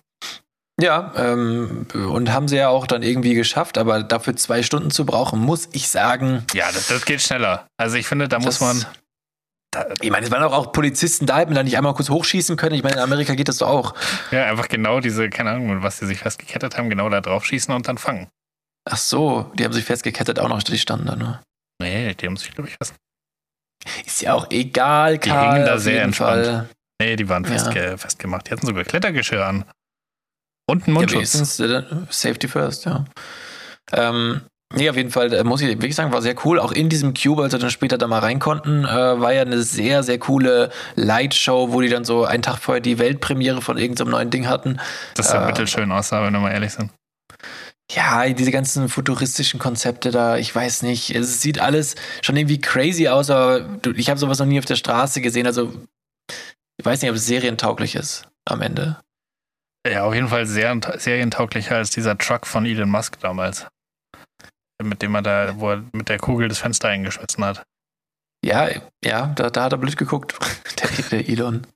[SPEAKER 3] Ja, ähm, und haben sie ja auch dann irgendwie geschafft, aber dafür zwei Stunden zu brauchen, muss ich sagen.
[SPEAKER 4] Ja, das, das geht schneller. Also ich finde, da muss man. Da,
[SPEAKER 3] Ich meine, es waren auch, auch Polizisten da, hätten wir da nicht einmal kurz hochschießen können. Ich meine, in Amerika geht das doch auch.
[SPEAKER 4] ja, einfach genau diese, keine Ahnung, was sie sich festgekettet haben, genau da drauf schießen und dann fangen.
[SPEAKER 3] Ach so, die haben sich festgekettet, auch noch, die standen da, ne?
[SPEAKER 4] Nee, die haben sich, glaube ich, fest.
[SPEAKER 3] Ist ja auch egal,
[SPEAKER 4] Die
[SPEAKER 3] Karl,
[SPEAKER 4] hingen da sehr entspannt.
[SPEAKER 3] Fall.
[SPEAKER 4] Nee, die waren
[SPEAKER 3] Ja.
[SPEAKER 4] festge festgemacht. Die hatten sogar Klettergeschirr an. Und
[SPEAKER 3] Ja,
[SPEAKER 4] Mundschutz.
[SPEAKER 3] wenigstens äh, Safety first, ja. Ähm, nee, auf jeden Fall, muss ich wirklich sagen, war sehr cool. Auch in diesem Cube, als wir dann später da mal rein konnten, äh, war ja eine sehr, sehr coole Lightshow, wo die dann so einen Tag vorher die Weltpremiere von irgendeinem neuen Ding hatten.
[SPEAKER 4] das sah
[SPEAKER 3] äh,
[SPEAKER 4] mittelschön aussah, wenn wir mal ehrlich sind.
[SPEAKER 3] Ja, diese ganzen futuristischen Konzepte da, ich weiß nicht. Es sieht alles schon irgendwie crazy aus, aber ich habe sowas noch nie auf der Straße gesehen. Also, ich weiß nicht, ob es serientauglich ist am Ende.
[SPEAKER 4] Ja, auf jeden Fall sehr serientauglicher als dieser Truck von Elon Musk damals. Mit dem er da, wo er mit der Kugel das Fenster eingeschmissen hat.
[SPEAKER 3] Ja, ja, da, da hat er blöd geguckt, der, der Elon.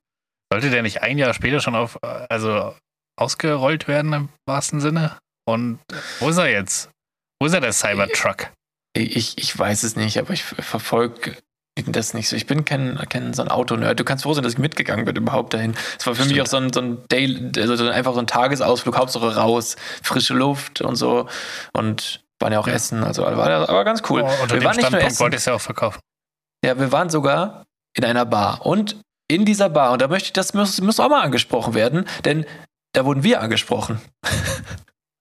[SPEAKER 4] Sollte der nicht ein Jahr später schon auf, also ausgerollt werden im wahrsten Sinne? Und wo ist er jetzt? Wo ist er, der Cybertruck?
[SPEAKER 3] Ich, ich weiß es nicht, aber ich verfolge das nicht so. Ich bin kein, kein so ein Autonerd. Du kannst froh sein, dass ich mitgegangen bin überhaupt dahin. Es war für mich
[SPEAKER 4] Stimmt.
[SPEAKER 3] auch so ein, so ein Day, also so einfach so ein Tagesausflug, Hauptsache raus, frische Luft und so. Und waren ja auch
[SPEAKER 4] Ja.
[SPEAKER 3] essen, also war aber ganz cool.
[SPEAKER 4] Oh, unter
[SPEAKER 3] wir
[SPEAKER 4] dem
[SPEAKER 3] waren nicht nur essen.
[SPEAKER 4] wollte es ja auch verkaufen.
[SPEAKER 3] Ja, wir waren sogar in einer Bar. Und in dieser Bar, und da möchte ich, das muss, muss auch mal angesprochen werden, denn da wurden wir angesprochen.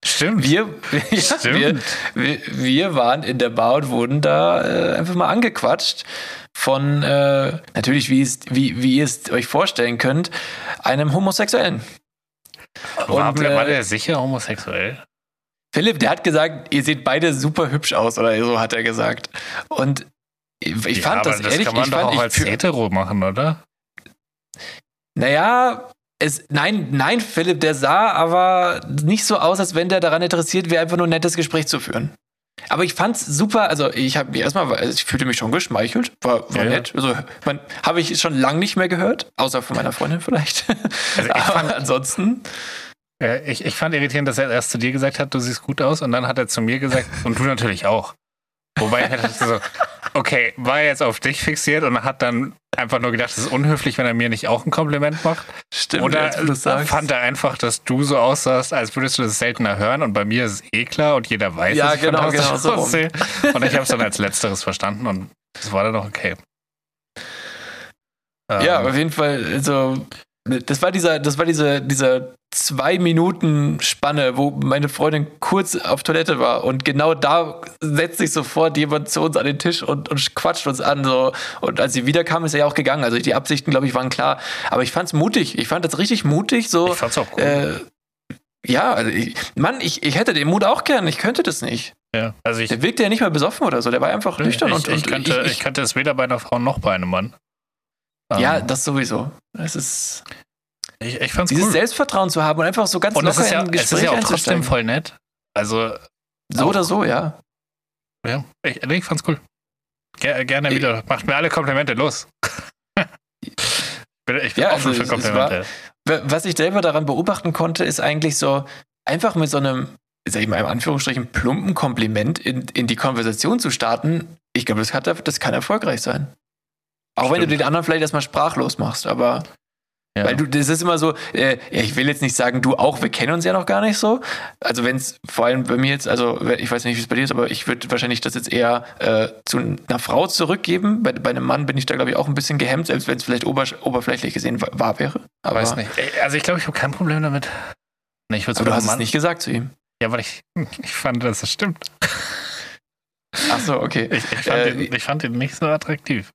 [SPEAKER 4] Stimmt.
[SPEAKER 3] Wir, ja,
[SPEAKER 4] Stimmt.
[SPEAKER 3] wir, wir, wir waren in der Bar und wurden da äh, einfach mal angequatscht von, äh, natürlich, wie, es, wie, wie ihr es euch vorstellen könnt, einem Homosexuellen.
[SPEAKER 4] war,
[SPEAKER 3] Und,
[SPEAKER 4] war
[SPEAKER 3] äh,
[SPEAKER 4] der sicher homosexuell?
[SPEAKER 3] Philipp, der hat gesagt, ihr seht beide super hübsch aus, oder so hat er gesagt. Und ich, ich
[SPEAKER 4] Ja,
[SPEAKER 3] fand das
[SPEAKER 4] das
[SPEAKER 3] ehrlich,
[SPEAKER 4] kann man
[SPEAKER 3] ich
[SPEAKER 4] doch
[SPEAKER 3] fand,
[SPEAKER 4] auch als hetero machen, oder?
[SPEAKER 3] Naja, es, nein, nein, Philipp, der sah aber nicht so aus, als wenn der daran interessiert wäre, einfach nur ein nettes Gespräch zu führen. Aber ich fand's super, also ich habe mich erstmal, ich fühlte mich schon geschmeichelt, war, war
[SPEAKER 4] Ja,
[SPEAKER 3] nett. Also, man, habe ich schon lange nicht mehr gehört, außer von meiner Freundin vielleicht.
[SPEAKER 4] Also ich fand-
[SPEAKER 3] ansonsten,
[SPEAKER 4] Äh, Ich, ich fand irritierend, dass er erst zu dir gesagt hat, du siehst gut aus, und dann hat er zu mir gesagt, und du natürlich auch. Wobei ich so, okay, war er jetzt auf dich fixiert und hat dann einfach nur gedacht, es ist unhöflich, wenn er mir nicht auch ein Kompliment macht?
[SPEAKER 3] stimmt,
[SPEAKER 4] Oder
[SPEAKER 3] jetzt,
[SPEAKER 4] fand er einfach, dass du so aussahst, als würdest du das seltener hören und bei mir ist es eh klar und jeder weiß,
[SPEAKER 3] Ja,
[SPEAKER 4] dass ich
[SPEAKER 3] genau, genau, so
[SPEAKER 4] aussehe. Und ich habe es dann als letzteres verstanden und das war dann auch okay.
[SPEAKER 3] Ja,
[SPEAKER 4] Ähm,
[SPEAKER 3] auf jeden Fall, also das war dieser, das war diese, dieser zwei Minuten Spanne, wo meine Freundin kurz auf Toilette war und genau da setzt sich sofort jemand zu uns an den Tisch und, und quatscht uns an so und als sie wiederkam, ist er ja auch gegangen. Also die Absichten, glaube ich, waren klar. Aber ich fand's mutig. Ich fand das richtig mutig. So,
[SPEAKER 4] ich fand's auch gut.
[SPEAKER 3] äh, ja, also ich, Mann, ich, ich hätte den Mut auch gern. Ich könnte das nicht.
[SPEAKER 4] ja. Also ich,
[SPEAKER 3] Der wirkte ja nicht mal besoffen oder so. Der war einfach nüchtern
[SPEAKER 4] ich,
[SPEAKER 3] und,
[SPEAKER 4] ich,
[SPEAKER 3] und
[SPEAKER 4] kannte, ich, kannte es weder bei einer Frau noch bei einem Mann.
[SPEAKER 3] ja,
[SPEAKER 4] Ähm,
[SPEAKER 3] das sowieso. Es ist
[SPEAKER 4] ich, ich fand's
[SPEAKER 3] dieses
[SPEAKER 4] cool.
[SPEAKER 3] Selbstvertrauen zu haben und einfach so ganz
[SPEAKER 4] Und
[SPEAKER 3] locker
[SPEAKER 4] ja,
[SPEAKER 3] in ein
[SPEAKER 4] es
[SPEAKER 3] Gespräch
[SPEAKER 4] ist ja auch trotzdem voll nett. Also,
[SPEAKER 3] So oder so, ja.
[SPEAKER 4] ja, ich, ich fand's cool. Ger gerne
[SPEAKER 3] Ich-
[SPEAKER 4] wieder. Macht mir alle Komplimente los. ich bin, ich bin
[SPEAKER 3] Ja,
[SPEAKER 4] offen
[SPEAKER 3] also
[SPEAKER 4] für Komplimente.
[SPEAKER 3] W- Was ich selber daran beobachten konnte, ist eigentlich so, einfach mit so einem, sag ich mal, in Anführungsstrichen, plumpen Kompliment in, in die Konversation zu starten. Ich glaube, das, hat, das kann erfolgreich sein. Auch wenn du
[SPEAKER 4] Stimmt.
[SPEAKER 3] den anderen vielleicht erstmal sprachlos machst, aber
[SPEAKER 4] Ja.
[SPEAKER 3] Weil du, das ist immer so, äh, ja, ich will jetzt nicht sagen, du auch, wir kennen uns ja noch gar nicht so. Also wenn es vor allem bei mir jetzt, also ich weiß nicht, wie es bei dir ist, aber ich würde wahrscheinlich das jetzt eher äh, zu einer Frau zurückgeben. Bei, bei einem Mann bin ich da, glaube ich, auch ein bisschen gehemmt, selbst wenn es vielleicht ober, oberflächlich gesehen wa- wahr wäre. Aber,
[SPEAKER 4] weiß nicht. Also ich glaube, ich habe kein Problem damit. Nee, ich würde
[SPEAKER 3] aber du hast es
[SPEAKER 4] Mann.
[SPEAKER 3] nicht gesagt zu ihm.
[SPEAKER 4] Ja, weil ich, ich fand, dass es stimmt.
[SPEAKER 3] Ach so, okay.
[SPEAKER 4] Ich, ich, fand,
[SPEAKER 3] Äh,
[SPEAKER 4] ihn, ich fand ihn nicht so attraktiv.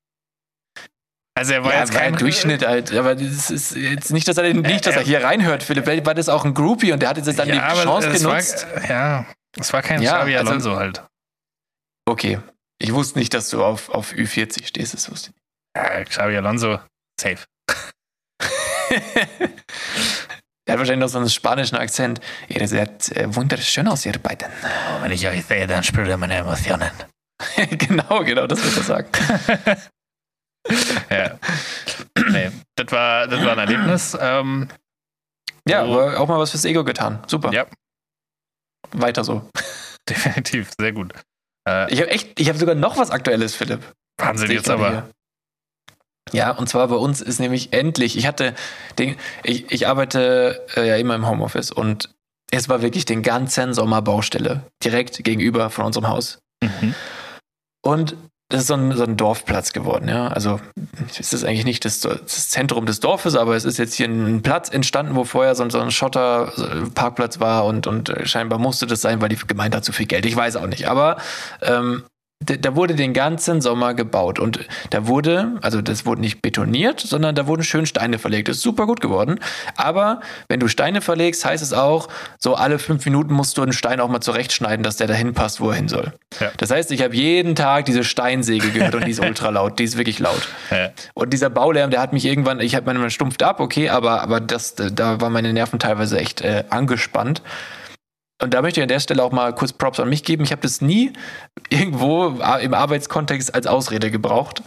[SPEAKER 4] Also er war
[SPEAKER 3] ja,
[SPEAKER 4] jetzt
[SPEAKER 3] war
[SPEAKER 4] kein
[SPEAKER 3] ein Durchschnitt halt, aber das ist jetzt nicht, dass er den, nicht, dass er hier reinhört, Philipp. War das auch ein Groupie und der hat jetzt dann die
[SPEAKER 4] aber
[SPEAKER 3] Chance genutzt.
[SPEAKER 4] War, ja, es war kein
[SPEAKER 3] Ja,
[SPEAKER 4] Xabi
[SPEAKER 3] also-
[SPEAKER 4] Alonso halt.
[SPEAKER 3] Okay. Ich wusste nicht, dass du auf, auf Ü40 stehst, das wusste ich.
[SPEAKER 4] Ja, Xabi Alonso, safe.
[SPEAKER 3] Er hat wahrscheinlich noch so einen spanischen Akzent. Ihr seht äh, wunderschön aus, ihr beiden.
[SPEAKER 4] Oh, wenn ich euch sehe, dann spüre meine Emotionen.
[SPEAKER 3] genau, genau, das wird er sagen.
[SPEAKER 4] Ja. nee, das war, das war ein Erlebnis. Ähm,
[SPEAKER 3] Ja,
[SPEAKER 4] Oh.
[SPEAKER 3] aber auch mal was fürs Ego getan. Super.
[SPEAKER 4] Ja.
[SPEAKER 3] Weiter so.
[SPEAKER 4] definitiv, sehr gut. Äh,
[SPEAKER 3] Ich habe echt, ich habe sogar noch was Aktuelles, Philipp.
[SPEAKER 4] Wahnsinn jetzt aber.
[SPEAKER 3] hier. Ja, und zwar bei uns ist nämlich endlich, ich hatte, den, ich, ich arbeite äh, ja immer im Homeoffice und es war wirklich den ganzen Sommer Baustelle, direkt gegenüber von unserem Haus.
[SPEAKER 4] Mhm.
[SPEAKER 3] Und das ist so ein, so ein Dorfplatz geworden, ja. Also es ist eigentlich nicht das, das Zentrum des Dorfes, aber es ist jetzt hier ein Platz entstanden, wo vorher so, ein- so ein Schotterparkplatz war und, und scheinbar musste das sein, weil die Gemeinde hat zu viel Geld. Ich weiß auch nicht. Aber ähm, da wurde den ganzen Sommer gebaut und da wurde, also das wurde nicht betoniert, sondern da wurden schön Steine verlegt. Das ist super gut geworden. Aber wenn du Steine verlegst, heißt es auch, so alle fünf Minuten musst du einen Stein auch mal zurechtschneiden, dass der dahin passt, wo er hin soll.
[SPEAKER 4] Ja.
[SPEAKER 3] Das heißt, ich habe jeden Tag diese Steinsäge gehört und die ist ultra laut, die ist wirklich laut.
[SPEAKER 4] Ja.
[SPEAKER 3] Und dieser Baulärm, der hat mich irgendwann, ich habe meine man stumpft ab, okay, aber, aber das, da waren meine Nerven teilweise echt äh, angespannt. Und da möchte ich an der Stelle auch mal kurz Props an mich geben. Ich habe das nie irgendwo im Arbeitskontext als Ausrede gebraucht,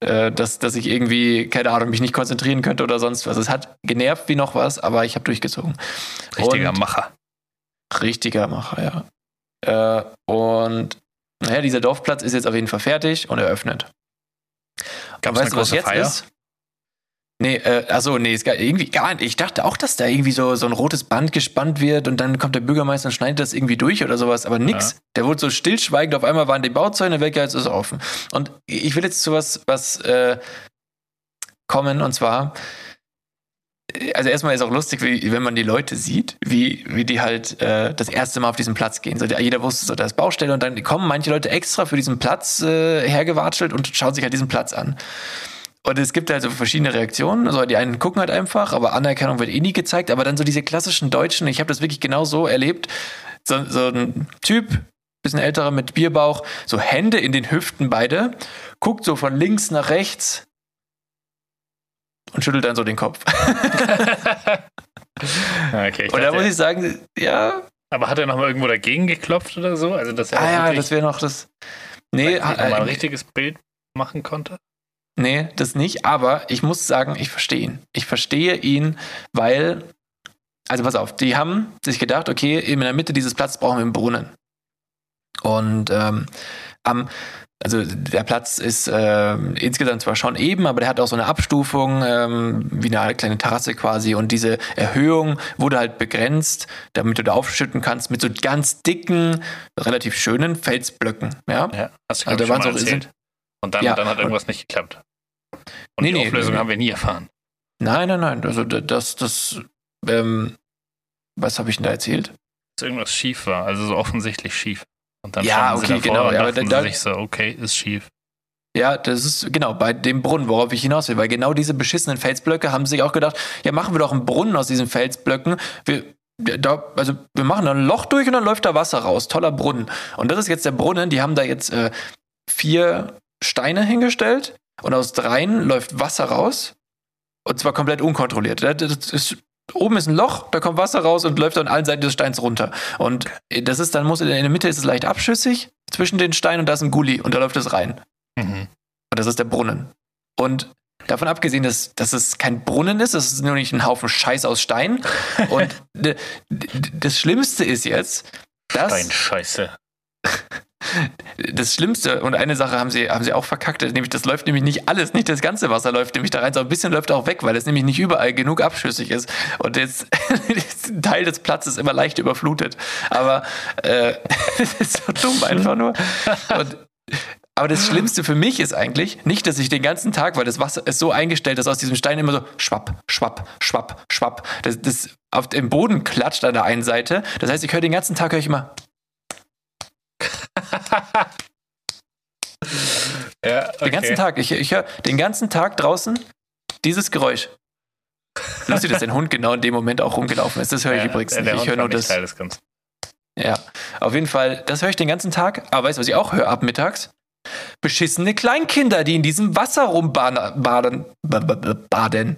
[SPEAKER 3] äh, dass, dass ich irgendwie, keine Ahnung, mich nicht konzentrieren könnte oder sonst was. Es hat genervt wie noch was, aber ich habe durchgezogen.
[SPEAKER 4] Richtiger
[SPEAKER 3] Und-
[SPEAKER 4] Macher.
[SPEAKER 3] Richtiger Macher, ja. Äh, und naja, dieser Dorfplatz ist jetzt auf jeden Fall fertig und eröffnet.
[SPEAKER 4] Gab es eine große Feier?
[SPEAKER 3] Nee, äh, achso, nee, es gab irgendwie gar nicht. Ich dachte auch, dass da irgendwie so, so ein rotes Band gespannt wird und dann kommt der Bürgermeister und schneidet das irgendwie durch oder sowas, aber nix. Der wurde so stillschweigend, auf einmal waren die Bauzäune weg, jetzt ist es offen. Und ich will jetzt zu was, was äh, kommen, und zwar, also erstmal ist auch lustig, wie, wenn man die Leute sieht, wie, wie die halt äh, das erste Mal auf diesen Platz gehen. So, jeder wusste so, da ist Baustelle und dann kommen manche Leute extra für diesen Platz äh, hergewatschelt und schauen sich halt diesen Platz an. Und es gibt halt so verschiedene Reaktionen. Also die einen gucken halt einfach, aber Anerkennung wird eh nie gezeigt. Aber dann so diese klassischen Deutschen, ich habe das wirklich genau so erlebt. So, so ein Typ, bisschen älterer mit Bierbauch, so Hände in den Hüften beide, guckt so von links nach rechts und schüttelt dann so den Kopf.
[SPEAKER 4] okay,
[SPEAKER 3] und da muss ich sagen, ja,
[SPEAKER 4] aber hat er nochmal irgendwo dagegen geklopft oder so? Also, dass er
[SPEAKER 3] ah ja, das wäre noch das. Nee,
[SPEAKER 4] noch mal ein
[SPEAKER 3] äh,
[SPEAKER 4] richtiges Bild machen konnte?
[SPEAKER 3] Nee, das nicht. Aber ich muss sagen, ich verstehe ihn. Ich verstehe ihn, weil, also pass auf, die haben sich gedacht, okay, in der Mitte dieses Platzes brauchen wir einen Brunnen. Und ähm, am, also der Platz ist äh, insgesamt zwar schon eben, aber der hat auch so eine Abstufung, ähm, wie eine kleine Terrasse quasi. Und diese Erhöhung wurde halt begrenzt, damit du da aufschütten kannst mit so ganz dicken, relativ schönen Felsblöcken. Ja,
[SPEAKER 4] Ja, hast du
[SPEAKER 3] Also da waren so-
[SPEAKER 4] erzählt. Und dann,
[SPEAKER 3] Ja.
[SPEAKER 4] dann hat irgendwas nicht geklappt. Und
[SPEAKER 3] Nee,
[SPEAKER 4] die
[SPEAKER 3] nee,
[SPEAKER 4] Auflösung
[SPEAKER 3] nee.
[SPEAKER 4] haben wir nie erfahren.
[SPEAKER 3] Nein, nein, nein. Also das, das, ähm, was habe ich denn da erzählt?
[SPEAKER 4] Dass irgendwas schief war, also so offensichtlich schief. Und dann
[SPEAKER 3] Ja, okay, genau,
[SPEAKER 4] und
[SPEAKER 3] ja, da-
[SPEAKER 4] sich so, okay, ist schief.
[SPEAKER 3] Ja, das ist genau bei dem Brunnen, worauf ich hinaus will, weil genau diese beschissenen Felsblöcke haben sich auch gedacht, ja, machen wir doch einen Brunnen aus diesen Felsblöcken. Wir, da, also wir machen da ein Loch durch und dann läuft da Wasser raus. Toller Brunnen. Und das ist jetzt der Brunnen. Die haben da jetzt äh, vier Steine hingestellt und aus dreien läuft Wasser raus. Und zwar komplett unkontrolliert. Das ist, oben ist ein Loch, da kommt Wasser raus und läuft an allen Seiten des Steins runter. Und das ist dann muss in der Mitte ist es leicht abschüssig zwischen den Steinen und da ist ein Gully und da läuft es rein.
[SPEAKER 4] Mhm.
[SPEAKER 3] Und das ist der Brunnen. Und davon abgesehen, dass, dass es kein Brunnen ist, es ist nur nicht ein Haufen Scheiß aus Stein. Und das Schlimmste ist jetzt, dass
[SPEAKER 4] Steinscheiße.
[SPEAKER 3] Das Schlimmste, und eine Sache haben sie, haben sie auch verkackt, nämlich das läuft nämlich nicht alles, nicht das ganze Wasser läuft nämlich da rein, sondern ein bisschen läuft auch weg, weil es nämlich nicht überall genug abschüssig ist. Und jetzt ein Teil des Platzes immer leicht überflutet. Aber äh, das ist so dumm einfach nur. Und, aber das Schlimmste für mich ist eigentlich nicht, dass ich den ganzen Tag, weil das Wasser ist so eingestellt, dass aus diesem Stein immer so schwapp, schwapp, schwapp, schwapp, das, das auf dem Boden klatscht an der einen Seite. Das heißt, ich höre den ganzen Tag, höre ich immer,
[SPEAKER 4] Ja,
[SPEAKER 3] Den ganzen Tag. Ich, ich höre den ganzen Tag draußen dieses Geräusch. Lustig, dass dein Hund genau in dem Moment auch rumgelaufen ist. Das höre ich übrigens
[SPEAKER 4] der
[SPEAKER 3] nicht. Ich höre nur das.
[SPEAKER 4] Teil des Ganzen.
[SPEAKER 3] Ja, auf jeden Fall, das höre ich den ganzen Tag. Aber weißt du, was ich auch höre ab mittags? Beschissene Kleinkinder, die in diesem Wasser rumbaden. Baden,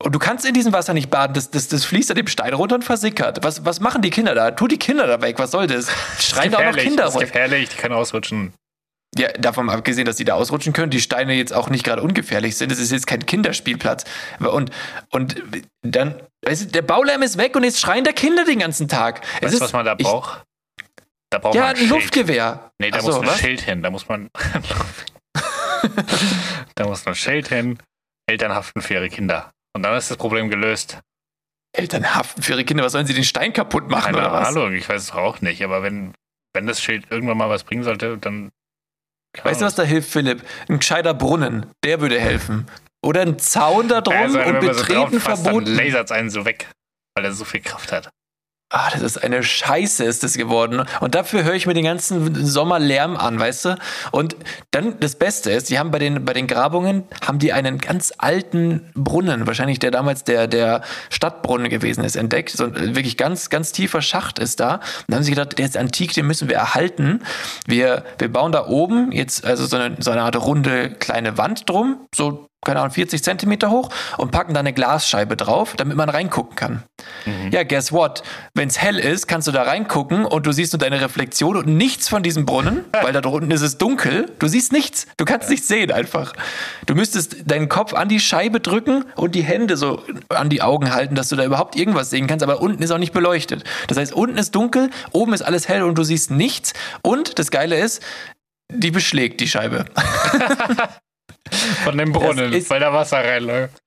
[SPEAKER 3] Und du kannst in diesem Wasser nicht baden. Das, das, das fließt an dem Stein runter und versickert. Was, was machen die Kinder da? Tu die Kinder da weg. Was soll das? Schreien da auch noch Kinder
[SPEAKER 4] das ist
[SPEAKER 3] rum.
[SPEAKER 4] gefährlich, die können ausrutschen.
[SPEAKER 3] Ja, davon abgesehen, dass die da ausrutschen können, die Steine jetzt auch nicht gerade ungefährlich sind. Es ist jetzt kein Kinderspielplatz. Und, und dann, weißt du, der Baulärm ist weg und jetzt schreien da Kinder den ganzen Tag. Es
[SPEAKER 4] Weißt du,
[SPEAKER 3] ist,
[SPEAKER 4] was man da braucht? Da braucht
[SPEAKER 3] Ja,
[SPEAKER 4] man
[SPEAKER 3] ein
[SPEAKER 4] Schild.
[SPEAKER 3] Luftgewehr.
[SPEAKER 4] Nee, da
[SPEAKER 3] Ach
[SPEAKER 4] muss
[SPEAKER 3] so,
[SPEAKER 4] ein
[SPEAKER 3] was?
[SPEAKER 4] Schild hin. Da muss man. da muss ein Schild hin. Eltern haften für ihre Kinder. Und dann ist das Problem gelöst.
[SPEAKER 3] Eltern haften für ihre Kinder. Was sollen sie den Stein kaputt machen
[SPEAKER 4] Keine
[SPEAKER 3] oder was?
[SPEAKER 4] Ahnung, ich weiß es auch nicht. Aber wenn, wenn das Schild irgendwann mal was bringen sollte, dann.
[SPEAKER 3] Weißt du, was da hilft, Philipp? Ein gescheiter Brunnen. Der würde helfen. Oder ein Zaun da drum
[SPEAKER 4] also,
[SPEAKER 3] und
[SPEAKER 4] so
[SPEAKER 3] betreten
[SPEAKER 4] fasst,
[SPEAKER 3] verboten.
[SPEAKER 4] Dann lasert einen so weg, weil er so viel Kraft hat.
[SPEAKER 3] Ah, das ist eine Scheiße, ist das geworden. Und dafür höre ich mir den ganzen Sommer Lärm an, weißt du? Und dann das Beste ist, die haben bei den, bei den Grabungen, haben die einen ganz alten Brunnen, wahrscheinlich der damals der, der Stadtbrunnen gewesen ist, entdeckt. So ein wirklich ganz, ganz tiefer Schacht ist da. Und dann haben sie gedacht, der ist antik, den müssen wir erhalten. Wir, wir bauen da oben jetzt also so eine, so eine Art runde kleine Wand drum, so keine Ahnung, 40 Zentimeter hoch und packen da eine Glasscheibe drauf, damit man reingucken kann. Ja, guess what? Wenn es hell ist, kannst du da reingucken und du siehst nur deine Reflexion und nichts von diesem Brunnen, weil da drunten ist es dunkel. Du siehst nichts. Du kannst nichts sehen einfach. Du müsstest deinen Kopf an die Scheibe drücken und die Hände so an die Augen halten, dass du da überhaupt irgendwas sehen kannst, aber unten ist auch nicht beleuchtet. Das heißt, unten ist dunkel, oben ist alles hell und du siehst nichts. Und das Geile ist, die beschlägt die Scheibe.
[SPEAKER 4] Von dem Brunnen,
[SPEAKER 3] ist-
[SPEAKER 4] weil da Wasser reinläuft.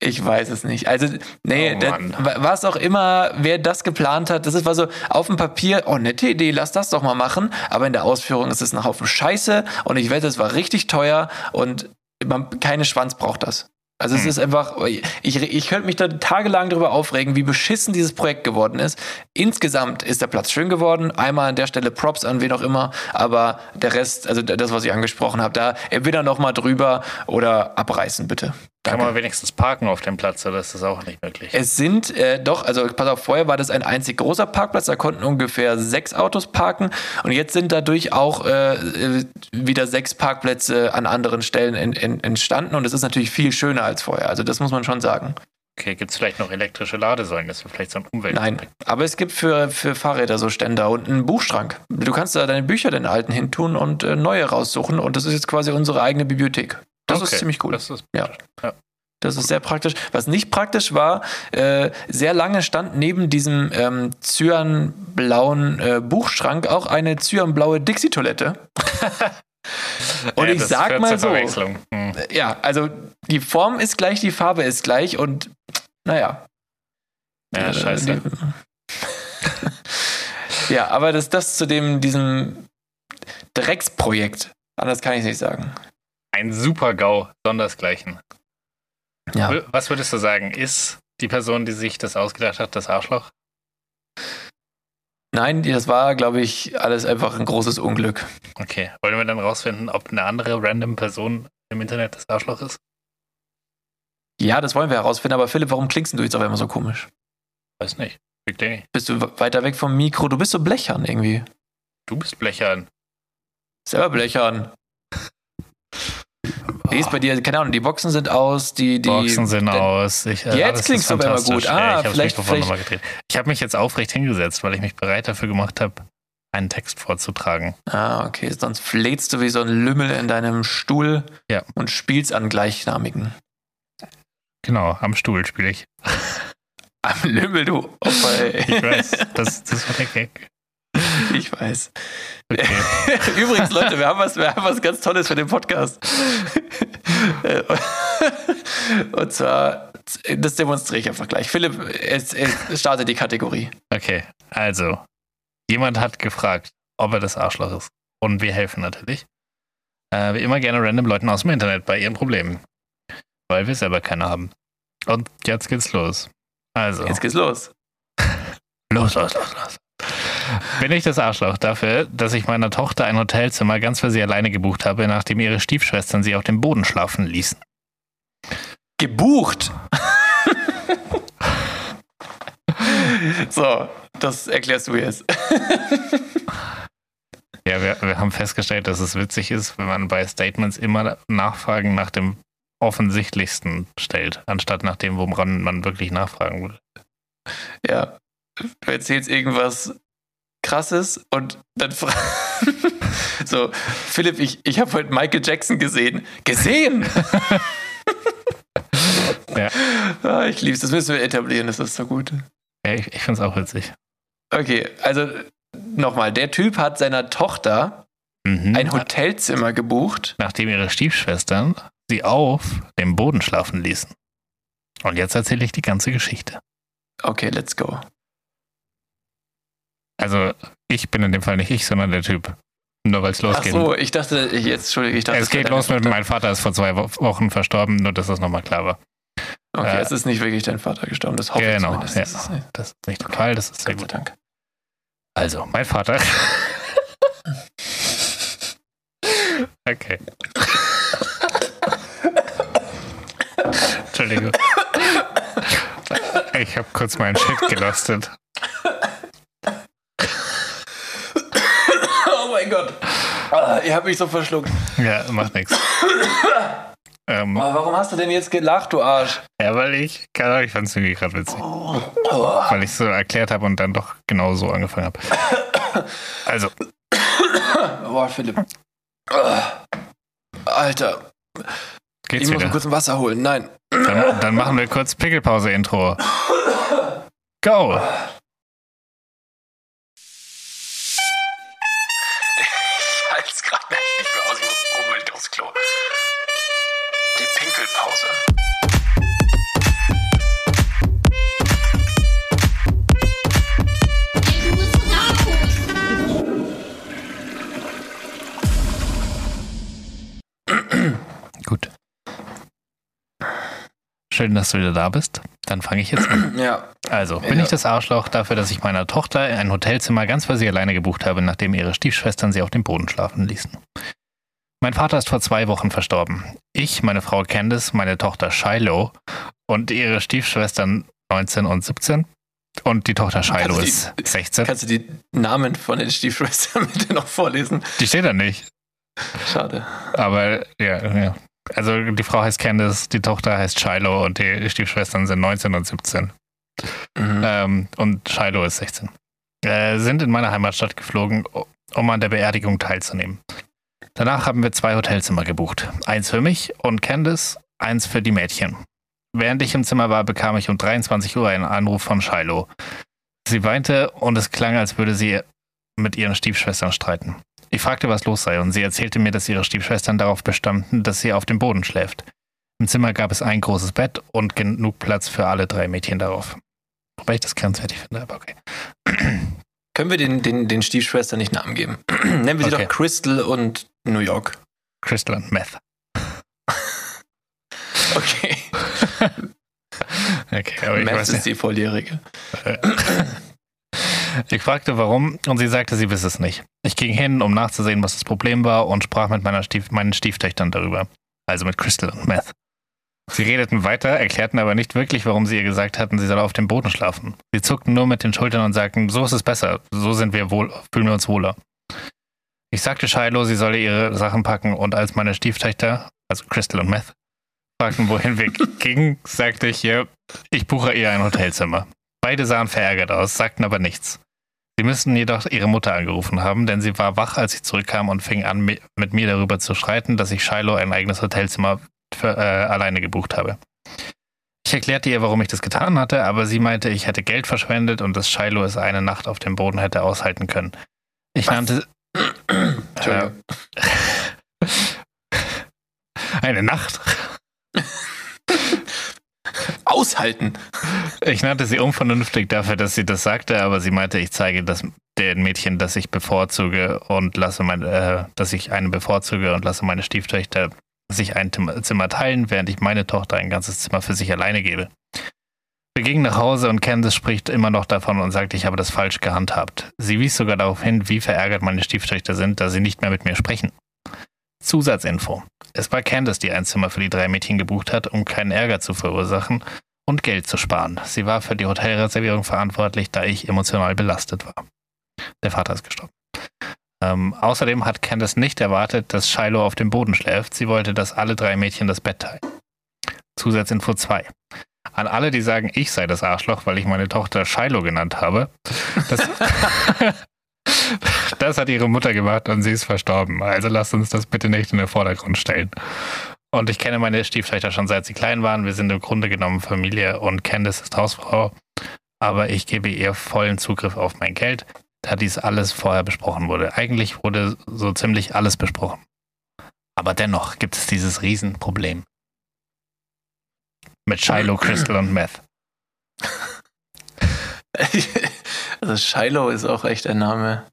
[SPEAKER 3] Ich weiß es nicht. Also, nee,
[SPEAKER 4] Oh
[SPEAKER 3] das- was auch immer, wer das geplant hat, das ist war so auf dem Papier, oh, nette Idee, lass das doch mal machen. Aber in der Ausführung ist es ein Haufen Scheiße und ich wette, es war richtig teuer und man, keine Schwanz braucht das. Also es
[SPEAKER 4] Hm.
[SPEAKER 3] ist einfach, ich, ich könnte mich da tagelang darüber aufregen, wie beschissen dieses Projekt geworden ist. Insgesamt ist der Platz schön geworden. Einmal an der Stelle Props an wen auch immer, aber der Rest, also das, was ich angesprochen habe, da entweder noch mal drüber oder abreißen, bitte.
[SPEAKER 5] Kann man wenigstens parken auf dem Platz, oder ist das auch nicht möglich?
[SPEAKER 3] Es sind äh, doch, also pass auf, vorher war das ein einzig großer Parkplatz, da konnten ungefähr sechs Autos parken und jetzt sind dadurch auch äh, wieder sechs Parkplätze an anderen Stellen en, en, entstanden und es ist natürlich viel schöner als vorher, also das muss man schon sagen.
[SPEAKER 5] Okay, gibt es vielleicht noch elektrische Ladesäulen? Das wäre vielleicht so ein Umwelt.
[SPEAKER 3] Nein, aber es gibt für, für Fahrräder so Ständer und einen Buchschrank. Du kannst da deine Bücher, den alten hintun und äh, neue raussuchen und das ist jetzt quasi unsere eigene Bibliothek. Das ist
[SPEAKER 5] Okay,
[SPEAKER 3] ziemlich cool.
[SPEAKER 5] Das ist
[SPEAKER 3] Ja. Das ist sehr praktisch. Was nicht praktisch war, äh, sehr lange stand neben diesem ähm, cyanblauen äh, Buchschrank auch eine cyanblaue Dixie-Toilette. Und
[SPEAKER 5] Ja,
[SPEAKER 3] ich sag mal so.
[SPEAKER 5] Hm.
[SPEAKER 3] ja, also die Form ist gleich, die Farbe ist gleich und naja.
[SPEAKER 5] Ja,
[SPEAKER 3] Äh,
[SPEAKER 5] scheiße.
[SPEAKER 3] ja, aber das, das zu dem, diesem Drecksprojekt. Anders kann ich es nicht sagen.
[SPEAKER 5] Ein Super-GAU, sondersgleichen.
[SPEAKER 3] Ja.
[SPEAKER 5] Was würdest du sagen? Ist die Person, die sich das ausgedacht hat, das Arschloch?
[SPEAKER 3] Nein, das war, glaube ich, alles einfach ein großes Unglück.
[SPEAKER 5] Okay. Wollen wir dann rausfinden, ob eine andere random Person im Internet das Arschloch ist?
[SPEAKER 3] Ja, das wollen wir herausfinden, aber Philipp, warum klingst du jetzt auf einmal so komisch?
[SPEAKER 5] Weiß nicht. Wirklich nicht.
[SPEAKER 3] Bist du weiter weg vom Mikro? Du bist so blechern irgendwie.
[SPEAKER 5] Du bist blechern.
[SPEAKER 3] Selber blechern. Wie ist bei dir? Keine Ahnung, die Boxen sind aus, die. die
[SPEAKER 4] Boxen sind
[SPEAKER 3] der-
[SPEAKER 4] aus. Ich, äh,
[SPEAKER 3] Jetzt klingst
[SPEAKER 4] ist
[SPEAKER 3] du aber immer gut. Ah,
[SPEAKER 4] ich habe
[SPEAKER 3] vielleicht- vielleicht-
[SPEAKER 4] nochmal gedreht. Ich habe mich jetzt aufrecht hingesetzt, weil ich mich bereit dafür gemacht habe, einen Text vorzutragen.
[SPEAKER 3] Ah, okay. Sonst flätst du wie so ein Lümmel in deinem Stuhl
[SPEAKER 4] Ja.
[SPEAKER 3] und spielst an gleichnamigen.
[SPEAKER 4] Genau, am Stuhl spiele ich.
[SPEAKER 3] Am Lümmel, du. Opfer, ey.
[SPEAKER 4] Ich weiß, das, das war der Gag.
[SPEAKER 3] Ich weiß.
[SPEAKER 4] Okay.
[SPEAKER 3] Übrigens, Leute, wir haben, was, wir haben was ganz Tolles für den Podcast. Und zwar, das demonstriere ich einfach gleich. Philipp, es, es startet die Kategorie.
[SPEAKER 4] Okay, also, jemand hat gefragt, ob er das Arschloch ist. Und wir helfen natürlich. Äh, wie immer gerne random Leuten aus dem Internet bei ihren Problemen. Weil wir selber keine haben. Und jetzt geht's los. Also,
[SPEAKER 3] Jetzt geht's los.
[SPEAKER 4] los, los, los, los. Bin ich das Arschloch dafür, dass ich meiner Tochter ein Hotelzimmer ganz für sie alleine gebucht habe, nachdem ihre Stiefschwestern sie auf dem Boden schlafen ließen?
[SPEAKER 3] Gebucht. so, das erklärst du jetzt.
[SPEAKER 4] Ja, wir, wir haben festgestellt, dass es witzig ist, wenn man bei Statements immer Nachfragen nach dem offensichtlichsten stellt, anstatt nach dem, woran man wirklich nachfragen würde.
[SPEAKER 3] Ja, du erzählst irgendwas Krasses und dann so, Philipp, ich, ich habe heute Michael Jackson gesehen. Gesehen?
[SPEAKER 4] Ja.
[SPEAKER 3] Ah, ich lieb's, das müssen wir etablieren, das ist so gut.
[SPEAKER 4] Ja, ich, ich finde es auch witzig.
[SPEAKER 3] Okay, also nochmal, der Typ hat seiner Tochter
[SPEAKER 4] Mhm.
[SPEAKER 3] ein Hotelzimmer gebucht.
[SPEAKER 4] Nachdem ihre Stiefschwestern sie auf dem Boden schlafen ließen. Und jetzt erzähle ich die ganze Geschichte.
[SPEAKER 3] Okay, let's go.
[SPEAKER 4] Also, ich bin in dem Fall nicht ich, sondern der Typ. Nur weil es
[SPEAKER 3] Ach
[SPEAKER 4] losgeht.
[SPEAKER 3] so, ich dachte, ich, jetzt, Entschuldige, ich dachte,
[SPEAKER 4] es geht los mit,
[SPEAKER 3] Tochter.
[SPEAKER 4] mein Vater ist vor zwei Wo- Wochen verstorben, nur dass das nochmal klar war.
[SPEAKER 3] Okay,
[SPEAKER 4] äh,
[SPEAKER 3] es ist nicht wirklich dein Vater gestorben, das hoffe
[SPEAKER 4] Genau,
[SPEAKER 3] ich zumindest.
[SPEAKER 4] ja.
[SPEAKER 3] Das ist,
[SPEAKER 4] Das ist nicht der Fall, das ist sehr
[SPEAKER 3] Gott
[SPEAKER 4] gut.
[SPEAKER 3] Dank.
[SPEAKER 4] Also, mein Vater. okay. Entschuldigung. Ich habe kurz meinen Shit gelostet.
[SPEAKER 3] Oh mein Gott. Ah, ihr habt mich so verschluckt.
[SPEAKER 4] Ja, macht nichts. Ähm,
[SPEAKER 3] warum hast du denn jetzt gelacht, du Arsch?
[SPEAKER 4] ja, weil ich, keine Ahnung, ich fand es irgendwie gerade witzig.
[SPEAKER 3] Oh.
[SPEAKER 4] Weil ich so erklärt habe und dann doch genau so angefangen habe. Also,
[SPEAKER 3] Boah, Philipp. Alter,
[SPEAKER 4] geht's
[SPEAKER 3] ich muss mir kurz ein Wasser holen. Nein.
[SPEAKER 4] Dann, dann machen wir kurz Pickelpause-Intro. Go! Schön, dass du wieder da bist. Dann fange ich jetzt an.
[SPEAKER 3] Ja.
[SPEAKER 4] Also, bin
[SPEAKER 3] Ja.
[SPEAKER 4] ich das Arschloch dafür, dass ich meiner Tochter ein Hotelzimmer ganz für sie alleine gebucht habe, nachdem ihre Stiefschwestern sie auf dem Boden schlafen ließen? Mein Vater ist vor zwei Wochen verstorben. Ich, meine Frau Candice, meine Tochter Shiloh und ihre Stiefschwestern 19 und 17 und die Tochter Shiloh ist
[SPEAKER 3] die-
[SPEAKER 4] 16.
[SPEAKER 3] Kannst du die Namen von den Stiefschwestern bitte noch vorlesen?
[SPEAKER 4] Die steht da nicht.
[SPEAKER 3] Schade.
[SPEAKER 4] Aber ja, ja. Also die Frau heißt Candice, die Tochter heißt Shiloh und die Stiefschwestern sind 19 und 17.
[SPEAKER 3] Mhm.
[SPEAKER 4] Ähm, und Shiloh ist 16. Äh, sind in meine Heimatstadt geflogen, um an der Beerdigung teilzunehmen. Danach haben wir zwei Hotelzimmer gebucht. Eins für mich und Candice, eins für die Mädchen. Während ich im Zimmer war, bekam ich um 23 Uhr einen Anruf von Shiloh. Sie weinte und es klang, als würde sie mit ihren Stiefschwestern streiten. Ich fragte, was los sei, und sie erzählte mir, dass ihre Stiefschwestern darauf bestanden, dass sie auf dem Boden schläft. Im Zimmer gab es ein großes Bett und genug Platz für alle drei Mädchen darauf. Wobei ich das grenzwertig finde, aber okay.
[SPEAKER 3] Können wir den, den, den Stiefschwestern nicht Namen geben? Nennen wir sie
[SPEAKER 4] Okay.
[SPEAKER 3] doch Crystal und New York.
[SPEAKER 4] Crystal und Meth.
[SPEAKER 3] Okay.
[SPEAKER 4] Okay, aber ich
[SPEAKER 3] Matt
[SPEAKER 4] weiß
[SPEAKER 3] ist
[SPEAKER 4] nicht.
[SPEAKER 3] die Volljährige.
[SPEAKER 4] Ich fragte, warum, und sie sagte, sie wisse es nicht. Ich ging hin, um nachzusehen, was das Problem war, und sprach mit meiner Stief meinen Stieftöchtern darüber. Also mit Crystal und Meth. Sie redeten weiter, erklärten aber nicht wirklich, warum sie ihr gesagt hatten, sie solle auf dem Boden schlafen. Sie zuckten nur mit den Schultern und sagten, so ist es besser, so sind wir wohl, fühlen wir uns wohler. Ich sagte Shiloh, sie solle ihre Sachen packen, und als meine Stieftöchter, also Crystal und Meth, fragten, wohin wir gingen, sagte ich ihr, ich buche ihr ein Hotelzimmer. Beide sahen verärgert aus, sagten aber nichts. Sie müssten jedoch ihre Mutter angerufen haben, denn sie war wach, als ich zurückkam und fing an, mi- mit mir darüber zu streiten, dass ich Shiloh ein eigenes Hotelzimmer für, äh, alleine gebucht habe. Ich erklärte ihr, warum ich das getan hatte, aber sie meinte, ich hätte Geld verschwendet und dass Shiloh es eine Nacht auf dem Boden hätte aushalten können. Ich
[SPEAKER 3] Was?
[SPEAKER 4] nannte
[SPEAKER 3] Entschuldigung.
[SPEAKER 4] eine Nacht.
[SPEAKER 3] Aushalten.
[SPEAKER 4] Ich nannte sie unvernünftig dafür, dass sie das sagte, aber sie meinte, ich zeige das den Mädchen, dass ich bevorzuge und lasse mein, äh, dass ich eine bevorzuge und lasse meine Stieftöchter sich ein Zimmer teilen, während ich meine Tochter ein ganzes Zimmer für sich alleine gebe. Wir gingen nach Hause und Candice spricht immer noch davon und sagt, ich habe das falsch gehandhabt. Sie wies sogar darauf hin, wie verärgert meine Stieftöchter sind, da sie nicht mehr mit mir sprechen. Zusatzinfo. Es war Candice, die ein Zimmer für die drei Mädchen gebucht hat, um keinen Ärger zu verursachen und Geld zu sparen. Sie war für die Hotelreservierung verantwortlich, da ich emotional belastet war. Der Vater ist gestorben. Ähm, außerdem hat Candace nicht erwartet, dass Shiloh auf dem Boden schläft. Sie wollte, dass alle drei Mädchen das Bett teilen. Zusatzinfo 2. An alle, die sagen, ich sei das Arschloch, weil ich meine Tochter Shiloh genannt habe. Das, das hat ihre Mutter gemacht und sie ist verstorben. Also lasst uns das bitte nicht in den Vordergrund stellen. Und ich kenne meine Stieftöchter schon seit sie klein waren. Wir sind im Grunde genommen Familie und Candice ist Hausfrau. Aber ich gebe ihr vollen Zugriff auf mein Geld, da dies alles vorher besprochen wurde. Eigentlich wurde so ziemlich alles besprochen. Aber dennoch gibt es dieses Riesenproblem. Mit Shiloh, Crystal und Meth.
[SPEAKER 3] Also Shiloh ist auch echt ein Name.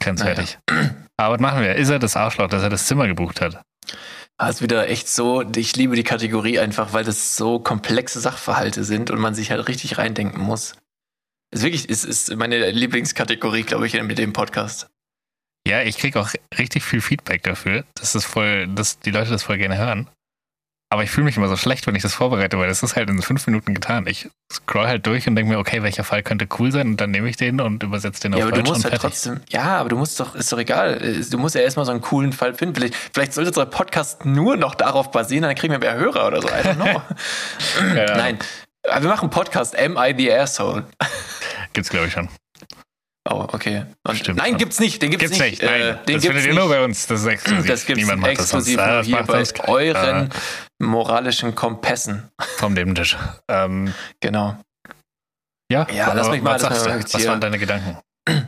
[SPEAKER 4] Grenzwertig. Aber was machen wir? Ist er das Arschloch, dass er das Zimmer gebucht hat?
[SPEAKER 3] Ah, ist wieder echt so, ich liebe die Kategorie einfach, weil das so komplexe Sachverhalte sind und man sich halt richtig reindenken muss. Ist wirklich, ist, ist meine Lieblingskategorie, glaube ich, mit dem Podcast.
[SPEAKER 4] Ja, ich kriege auch richtig viel Feedback dafür, dass das voll, dass die Leute das voll gerne hören. Aber ich fühle mich immer so schlecht, wenn ich das vorbereite, weil das ist halt in fünf Minuten getan. Ich scroll halt durch und denke mir, okay, welcher Fall könnte cool sein und dann nehme ich den und übersetze den auf
[SPEAKER 3] Ja, aber du
[SPEAKER 4] Deutsch
[SPEAKER 3] musst
[SPEAKER 4] und
[SPEAKER 3] halt
[SPEAKER 4] fertig.
[SPEAKER 3] trotzdem, ja, aber du musst doch, ist doch egal. Du musst ja erstmal so einen coolen Fall finden. Vielleicht, vielleicht sollte unser Podcast nur noch darauf basieren, dann kriegen wir mehr Hörer oder so. I don't know. Nein. Aber wir machen einen Podcast, Am I the Asshole?
[SPEAKER 4] Gibt's, glaube ich, schon.
[SPEAKER 3] Oh, okay. Und
[SPEAKER 4] Stimmt
[SPEAKER 3] nein, gibt's nicht. Den gibt's,
[SPEAKER 4] Gibt's nicht.
[SPEAKER 3] Äh,
[SPEAKER 4] Nein,
[SPEAKER 3] den
[SPEAKER 4] das
[SPEAKER 3] gibt's
[SPEAKER 4] findet ihr nur bei uns. Das ist exklusiv.
[SPEAKER 3] Das gibt's
[SPEAKER 4] Niemand macht das sonst.
[SPEAKER 3] exklusiv
[SPEAKER 4] das
[SPEAKER 3] hier
[SPEAKER 4] macht
[SPEAKER 3] bei
[SPEAKER 4] das-
[SPEAKER 3] euren
[SPEAKER 4] Ah,
[SPEAKER 3] moralischen Kompassen.
[SPEAKER 4] vom Nebentisch. Ähm,
[SPEAKER 3] Genau.
[SPEAKER 4] ja,
[SPEAKER 3] Ja, lass mich mal
[SPEAKER 4] was
[SPEAKER 3] das mal
[SPEAKER 4] Was waren deine Gedanken?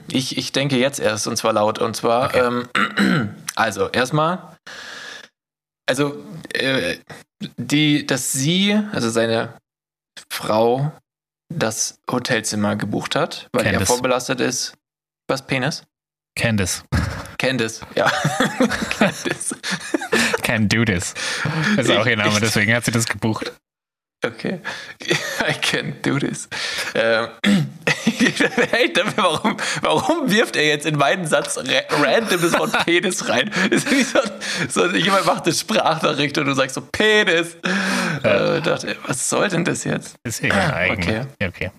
[SPEAKER 3] Ich, ich denke jetzt erst, und zwar laut. Und zwar,
[SPEAKER 4] Okay.
[SPEAKER 3] ähm, also erstmal, also, äh, die, dass sie, also seine Frau, das Hotelzimmer gebucht hat, weil er
[SPEAKER 4] Candice.
[SPEAKER 3] vorbelastet ist. Was, Penis?
[SPEAKER 4] Candice.
[SPEAKER 3] Candice, ja. Candice.
[SPEAKER 4] Can do this. Das ist auch ihr Name,
[SPEAKER 3] Ich-
[SPEAKER 4] deswegen hat sie das gebucht.
[SPEAKER 3] Okay. I can't do this. Ähm, hey, warum, warum wirft er jetzt in meinen Satz random das Wort Penis rein? Das ist wie so, so, jemand macht eine Sprachnachricht und du sagst so Penis. Äh, dachte, was soll denn das jetzt?
[SPEAKER 4] Ist egal. Okay. okay.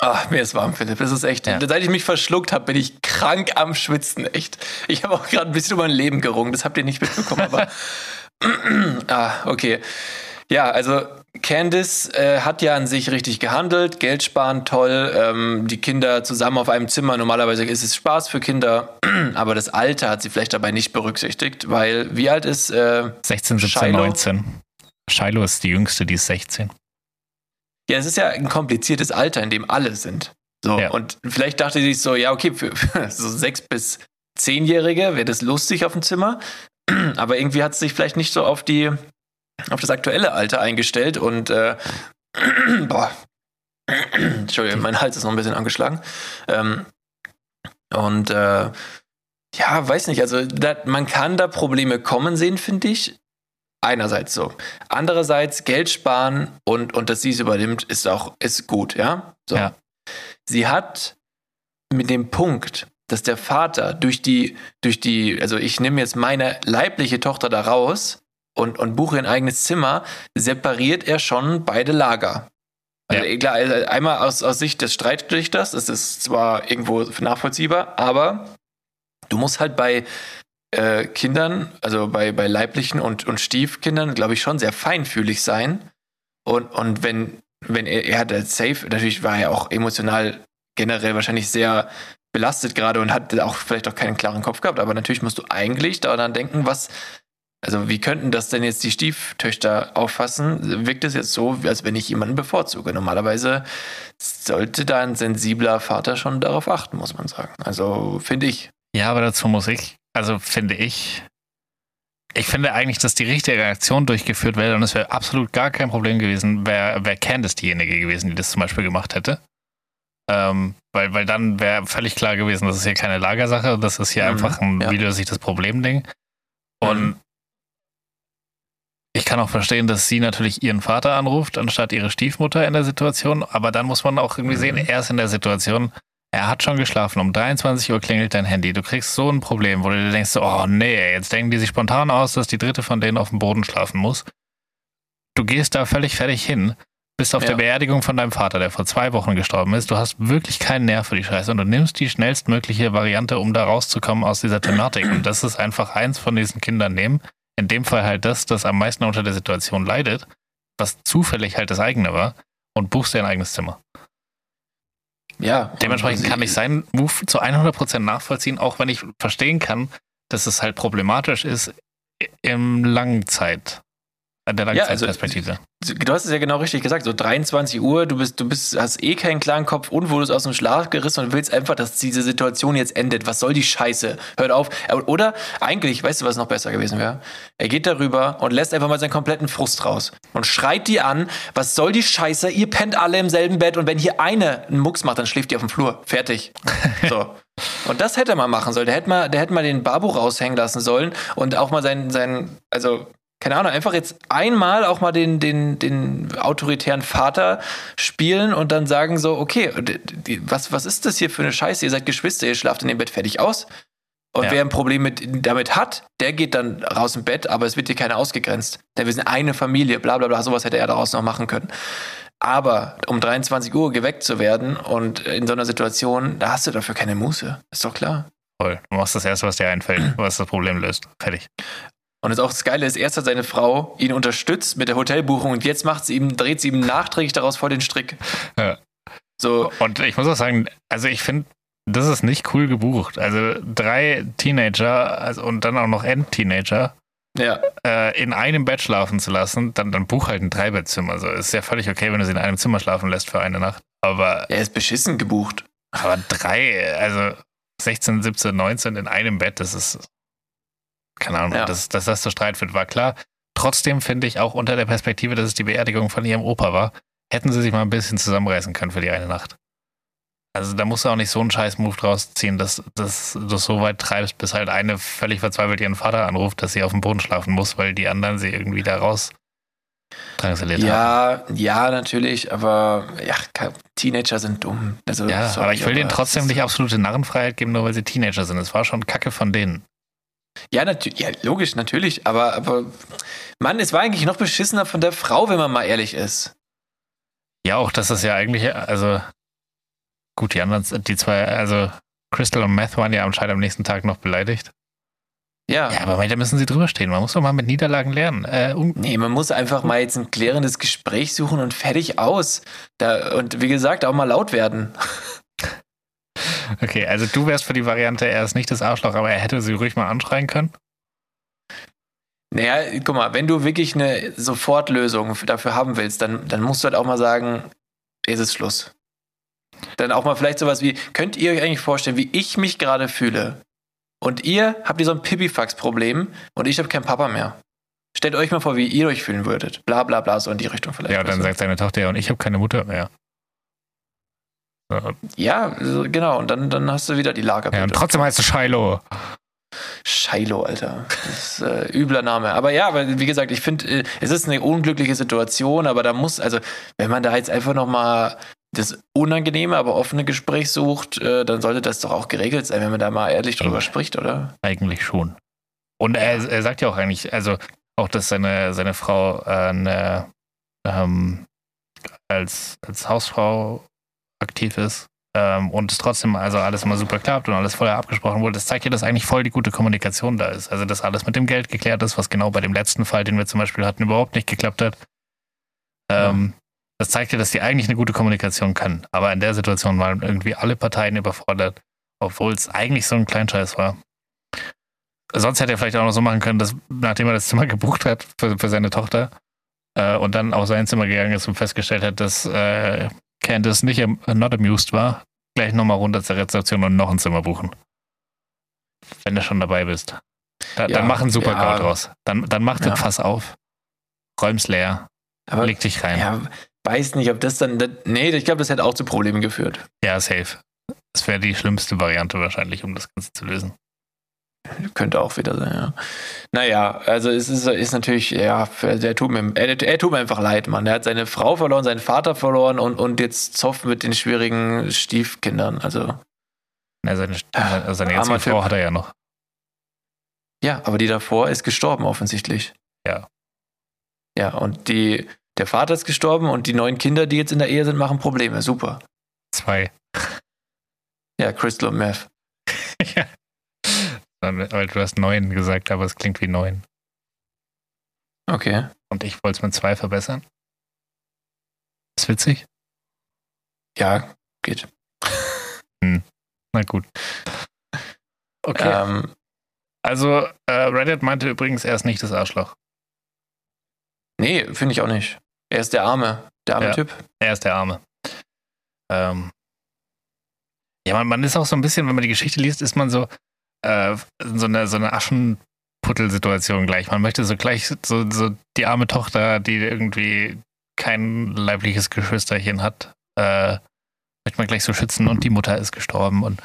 [SPEAKER 3] Ach, mir ist warm, Philipp. Das ist echt. Ja. Seit ich mich verschluckt habe, bin ich krank am Schwitzen. Echt. Ich habe auch gerade ein bisschen um mein Leben gerungen. Das habt ihr nicht mitbekommen, aber. ah, okay. Ja, also Candice äh, hat ja an sich richtig gehandelt, Geld sparen, toll, ähm, die Kinder zusammen auf einem Zimmer. Normalerweise ist es Spaß für Kinder, aber das Alter hat sie vielleicht dabei nicht berücksichtigt, weil wie alt ist äh,
[SPEAKER 4] 16, 17, Shiloh? 19. Shiloh ist die jüngste, die ist 16.
[SPEAKER 3] Ja, es ist ja ein kompliziertes Alter, in dem alle sind. So, ja. und vielleicht dachte sie sich so, ja, okay, für, für so sechs bis zehnjährige wäre das lustig auf dem Zimmer, aber irgendwie hat es sich vielleicht nicht so auf die auf das aktuelle Alter eingestellt und äh, boah, Entschuldigung, mein Hals ist noch ein bisschen angeschlagen. Ähm, und äh, ja, weiß nicht, also da, man kann da Probleme kommen sehen, finde ich. Einerseits so. Andererseits Geld sparen und, und dass sie es übernimmt, ist auch ist gut, ja? So. ja. Sie hat mit dem Punkt, dass der Vater durch die, durch die, also ich nehme jetzt meine leibliche Tochter da raus, und, und buche ein eigenes Zimmer, separiert er schon beide Lager. Also ja. klar, also einmal aus, aus Sicht des Streitdichters, das ist zwar irgendwo nachvollziehbar, aber du musst halt bei äh, Kindern, also bei, bei leiblichen und, und Stiefkindern, glaube ich, schon sehr feinfühlig sein. Und, und wenn, wenn er, er hat als safe, natürlich war er auch emotional generell wahrscheinlich sehr belastet gerade und hat auch vielleicht auch keinen klaren Kopf gehabt, aber natürlich musst du eigentlich daran denken, was, also wie könnten das denn jetzt die Stieftöchter auffassen? Wirkt es jetzt so, als wenn ich jemanden bevorzuge? Normalerweise sollte da ein sensibler Vater schon darauf achten, muss man sagen. Also finde ich.
[SPEAKER 4] Ja, aber dazu muss ich, also finde ich, ich finde eigentlich, dass die richtige Reaktion durchgeführt wäre und es wäre absolut gar kein Problem gewesen, wäre wär Candice diejenige gewesen, die das zum Beispiel gemacht hätte. Ähm, weil, weil dann wäre völlig klar gewesen, das ist hier keine Lagersache, das ist hier mhm, einfach ein, ja. wie löse ich das Problem-Ding. Und mhm. Ich kann auch verstehen, dass sie natürlich ihren Vater anruft, anstatt ihre Stiefmutter in der Situation. Aber dann muss man auch irgendwie sehen, mhm. er ist in der Situation, er hat schon geschlafen. Um 23 Uhr klingelt dein Handy. Du kriegst so ein Problem, wo du dir denkst, oh nee, jetzt denken die sich spontan aus, dass die dritte von denen auf dem Boden schlafen muss. Du gehst da völlig fertig hin, bist auf ja. der Beerdigung von deinem Vater, der vor zwei Wochen gestorben ist. Du hast wirklich keinen Nerv für die Scheiße und du nimmst die schnellstmögliche Variante, um da rauszukommen aus dieser Thematik. Und das ist einfach eins von diesen Kindern nehmen, in dem Fall halt das, das am meisten unter der Situation leidet, was zufällig halt das eigene war, und buchst dir ein eigenes Zimmer. Ja. Dementsprechend kann ich seinen Move zu 100% nachvollziehen, auch wenn ich verstehen kann, dass es halt problematisch ist im Langzeit, der Langzeitperspektive. Ja,
[SPEAKER 3] also, du hast es ja genau richtig gesagt, so 23 Uhr, du bist, du bist, hast eh keinen klaren Kopf und wurdest aus dem Schlaf gerissen und willst einfach, dass diese Situation jetzt endet. Was soll die Scheiße? Hört auf. Oder eigentlich, weißt du, was noch besser gewesen wäre? Er geht darüber und lässt einfach mal seinen kompletten Frust raus und schreit die an, was soll die Scheiße? Ihr pennt alle im selben Bett und wenn hier eine einen Mucks macht, dann schläft ihr auf dem Flur. Fertig. So. Und das hätte er mal machen sollen. Der hätte mal, der hätte mal den Babu raushängen lassen sollen und auch mal seinen, seinen, also keine Ahnung, einfach jetzt einmal auch mal den, den, den autoritären Vater spielen und dann sagen so, okay, was, was ist das hier für eine Scheiße? Ihr seid Geschwister, ihr schlaft in dem Bett fertig aus. Und ja. wer ein Problem mit, damit hat, der geht dann raus im Bett, aber es wird dir keiner ausgegrenzt. Denn wir sind eine Familie, bla bla bla, sowas hätte er daraus noch machen können. Aber um 23 Uhr geweckt zu werden und in so einer Situation, da hast du dafür keine Muße. Ist doch klar.
[SPEAKER 4] Voll. Du machst das Erste, was dir einfällt, was das Problem löst. Fertig.
[SPEAKER 3] Und das auch das Geile ist, erst hat seine Frau ihn unterstützt mit der Hotelbuchung und jetzt macht sie ihm, dreht sie ihm nachträglich daraus vor den Strick.
[SPEAKER 4] Ja. So. Und ich muss auch sagen, also ich finde, das ist nicht cool gebucht. Also drei Teenager also, und dann auch noch End-Teenager ja. äh, in einem Bett schlafen zu lassen, dann, dann buch halt ein Dreibettzimmer. Also ist ja völlig okay, wenn du sie in einem Zimmer schlafen lässt für eine Nacht. Aber.
[SPEAKER 3] Er ist beschissen gebucht.
[SPEAKER 4] Aber drei, also 16, 17, 19 in einem Bett, das ist keine Ahnung, ja. dass, dass das zu Streit führt, war klar. Trotzdem finde ich auch unter der Perspektive, dass es die Beerdigung von ihrem Opa war, hätten sie sich mal ein bisschen zusammenreißen können für die eine Nacht. Also da musst du auch nicht so einen scheiß Move draus ziehen, dass, dass du so weit treibst, bis halt eine völlig verzweifelt ihren Vater anruft, dass sie auf dem Boden schlafen muss, weil die anderen sie irgendwie da raus drangsaliert haben.
[SPEAKER 3] Ja, ja, natürlich, aber ja, Teenager sind dumm. Also,
[SPEAKER 4] Ja,
[SPEAKER 3] sorry,
[SPEAKER 4] aber ich will denen trotzdem nicht absolute Narrenfreiheit geben, nur weil sie Teenager sind. Es war schon Kacke von denen.
[SPEAKER 3] Ja, natürlich, ja, logisch, natürlich, aber, aber Mann, es war eigentlich noch beschissener von der Frau, wenn man mal ehrlich ist.
[SPEAKER 4] Ja, auch das ist ja eigentlich, also gut, die anderen, die zwei, also Crystal und Meth waren ja anscheinend am nächsten Tag noch beleidigt.
[SPEAKER 3] Ja.
[SPEAKER 4] Ja, aber da müssen sie drüber stehen. Man muss doch mal mit Niederlagen lernen. Äh,
[SPEAKER 3] Nee, man muss einfach mal jetzt ein klärendes Gespräch suchen und fertig aus. Da, und wie gesagt, auch mal laut werden.
[SPEAKER 4] okay, also du wärst für die Variante, er ist nicht das Arschloch, aber er hätte sie ruhig mal anschreien können.
[SPEAKER 3] Naja, guck mal, wenn du wirklich eine Sofortlösung dafür haben willst, dann, dann musst du halt auch mal sagen, es ist Schluss. Dann auch mal vielleicht sowas wie, könnt ihr euch eigentlich vorstellen, wie ich mich gerade fühle? Und ihr habt ihr so ein Pipifax-Problem und ich habe keinen Papa mehr. Stellt euch mal vor, wie ihr euch fühlen würdet. Bla bla bla, so in die Richtung vielleicht.
[SPEAKER 4] Ja, dann sagt seine Tochter, ja, und ich habe keine Mutter mehr.
[SPEAKER 3] Ja, genau. Und dann, dann hast du wieder die
[SPEAKER 4] Ja, und
[SPEAKER 3] Lagerbilder.
[SPEAKER 4] trotzdem heißt es Shiloh.
[SPEAKER 3] Shiloh, Alter. Das ist äh, übler Name. Aber ja, aber wie gesagt, ich finde, äh, es ist eine unglückliche Situation, aber da muss, also, wenn man da jetzt einfach nochmal das unangenehme, aber offene Gespräch sucht, äh, dann sollte das doch auch geregelt sein, wenn man da mal ehrlich drüber
[SPEAKER 4] Ja.
[SPEAKER 3] spricht, oder?
[SPEAKER 4] Eigentlich schon. Und er, er sagt ja auch eigentlich, also auch, dass seine, seine Frau äh, eine, ähm, als, als Hausfrau aktiv ist ähm, und es trotzdem also alles immer super klappt und alles vorher abgesprochen wurde. Das zeigt ja, dass eigentlich voll die gute Kommunikation da ist. Also, dass alles mit dem Geld geklärt ist, was genau bei dem letzten Fall, den wir zum Beispiel hatten, überhaupt nicht geklappt hat. Ähm, Das zeigt ja, dass die eigentlich eine gute Kommunikation können. Aber in der Situation waren irgendwie alle Parteien überfordert, obwohl es eigentlich so ein Kleinscheiß war. Sonst hätte er vielleicht auch noch so machen können, dass nachdem er das Zimmer gebucht hat für, für seine Tochter äh, und dann auf sein Zimmer gegangen ist und festgestellt hat, dass äh, Candice nicht not amused war, gleich nochmal runter zur Rezeption und noch ein Zimmer buchen. Wenn du schon dabei bist. Da,
[SPEAKER 3] Ja,
[SPEAKER 4] dann mach einen super
[SPEAKER 3] ja.
[SPEAKER 4] Draus. Dann, dann mach
[SPEAKER 3] Ja.
[SPEAKER 4] das Fass auf. Räum's leer.
[SPEAKER 3] Aber
[SPEAKER 4] leg dich rein. Ja,
[SPEAKER 3] ja, weiß nicht, ob das dann. Das, nee, ich glaube, das hätte auch zu Problemen geführt.
[SPEAKER 4] safe. Das wäre die schlimmste Variante wahrscheinlich, um das Ganze zu lösen.
[SPEAKER 3] Könnte auch wieder sein, ja. Naja, also es ist, ist natürlich, ja, der tut mir, er, er tut mir einfach leid, Mann. Er hat seine Frau verloren, seinen Vater verloren und, und jetzt Zoff mit den schwierigen Stiefkindern. Also,
[SPEAKER 4] Ja, seine, seine, seine jetzige Frau hat er ja noch.
[SPEAKER 3] ja, aber die davor ist gestorben, offensichtlich.
[SPEAKER 4] Ja.
[SPEAKER 3] Ja, und die, der Vater ist gestorben und die neuen Kinder, die jetzt in der Ehe sind, machen Probleme. Super.
[SPEAKER 4] Zwei.
[SPEAKER 3] Ja, Crystal und Meth.
[SPEAKER 4] ja. Weil du hast neun gesagt, aber es klingt wie neun.
[SPEAKER 3] Okay.
[SPEAKER 4] Und ich wollte es mit zwei verbessern. Ist witzig.
[SPEAKER 3] Ja, geht.
[SPEAKER 4] Na gut. Okay.
[SPEAKER 3] Ähm,
[SPEAKER 4] Also, äh, Reddit meinte übrigens, er ist nicht das Arschloch.
[SPEAKER 3] nee, finde ich auch nicht. Er ist der Arme. Der arme
[SPEAKER 4] Ja.
[SPEAKER 3] Typ.
[SPEAKER 4] Er ist der Arme. Ähm, ja, man, man ist auch so ein bisschen, wenn man die Geschichte liest, ist man so, äh, so eine, so eine Aschenputtel-Situation gleich. Man möchte so gleich so, so die arme Tochter, die irgendwie kein leibliches Geschwisterchen hat, äh, möchte man gleich so schützen und die Mutter ist gestorben und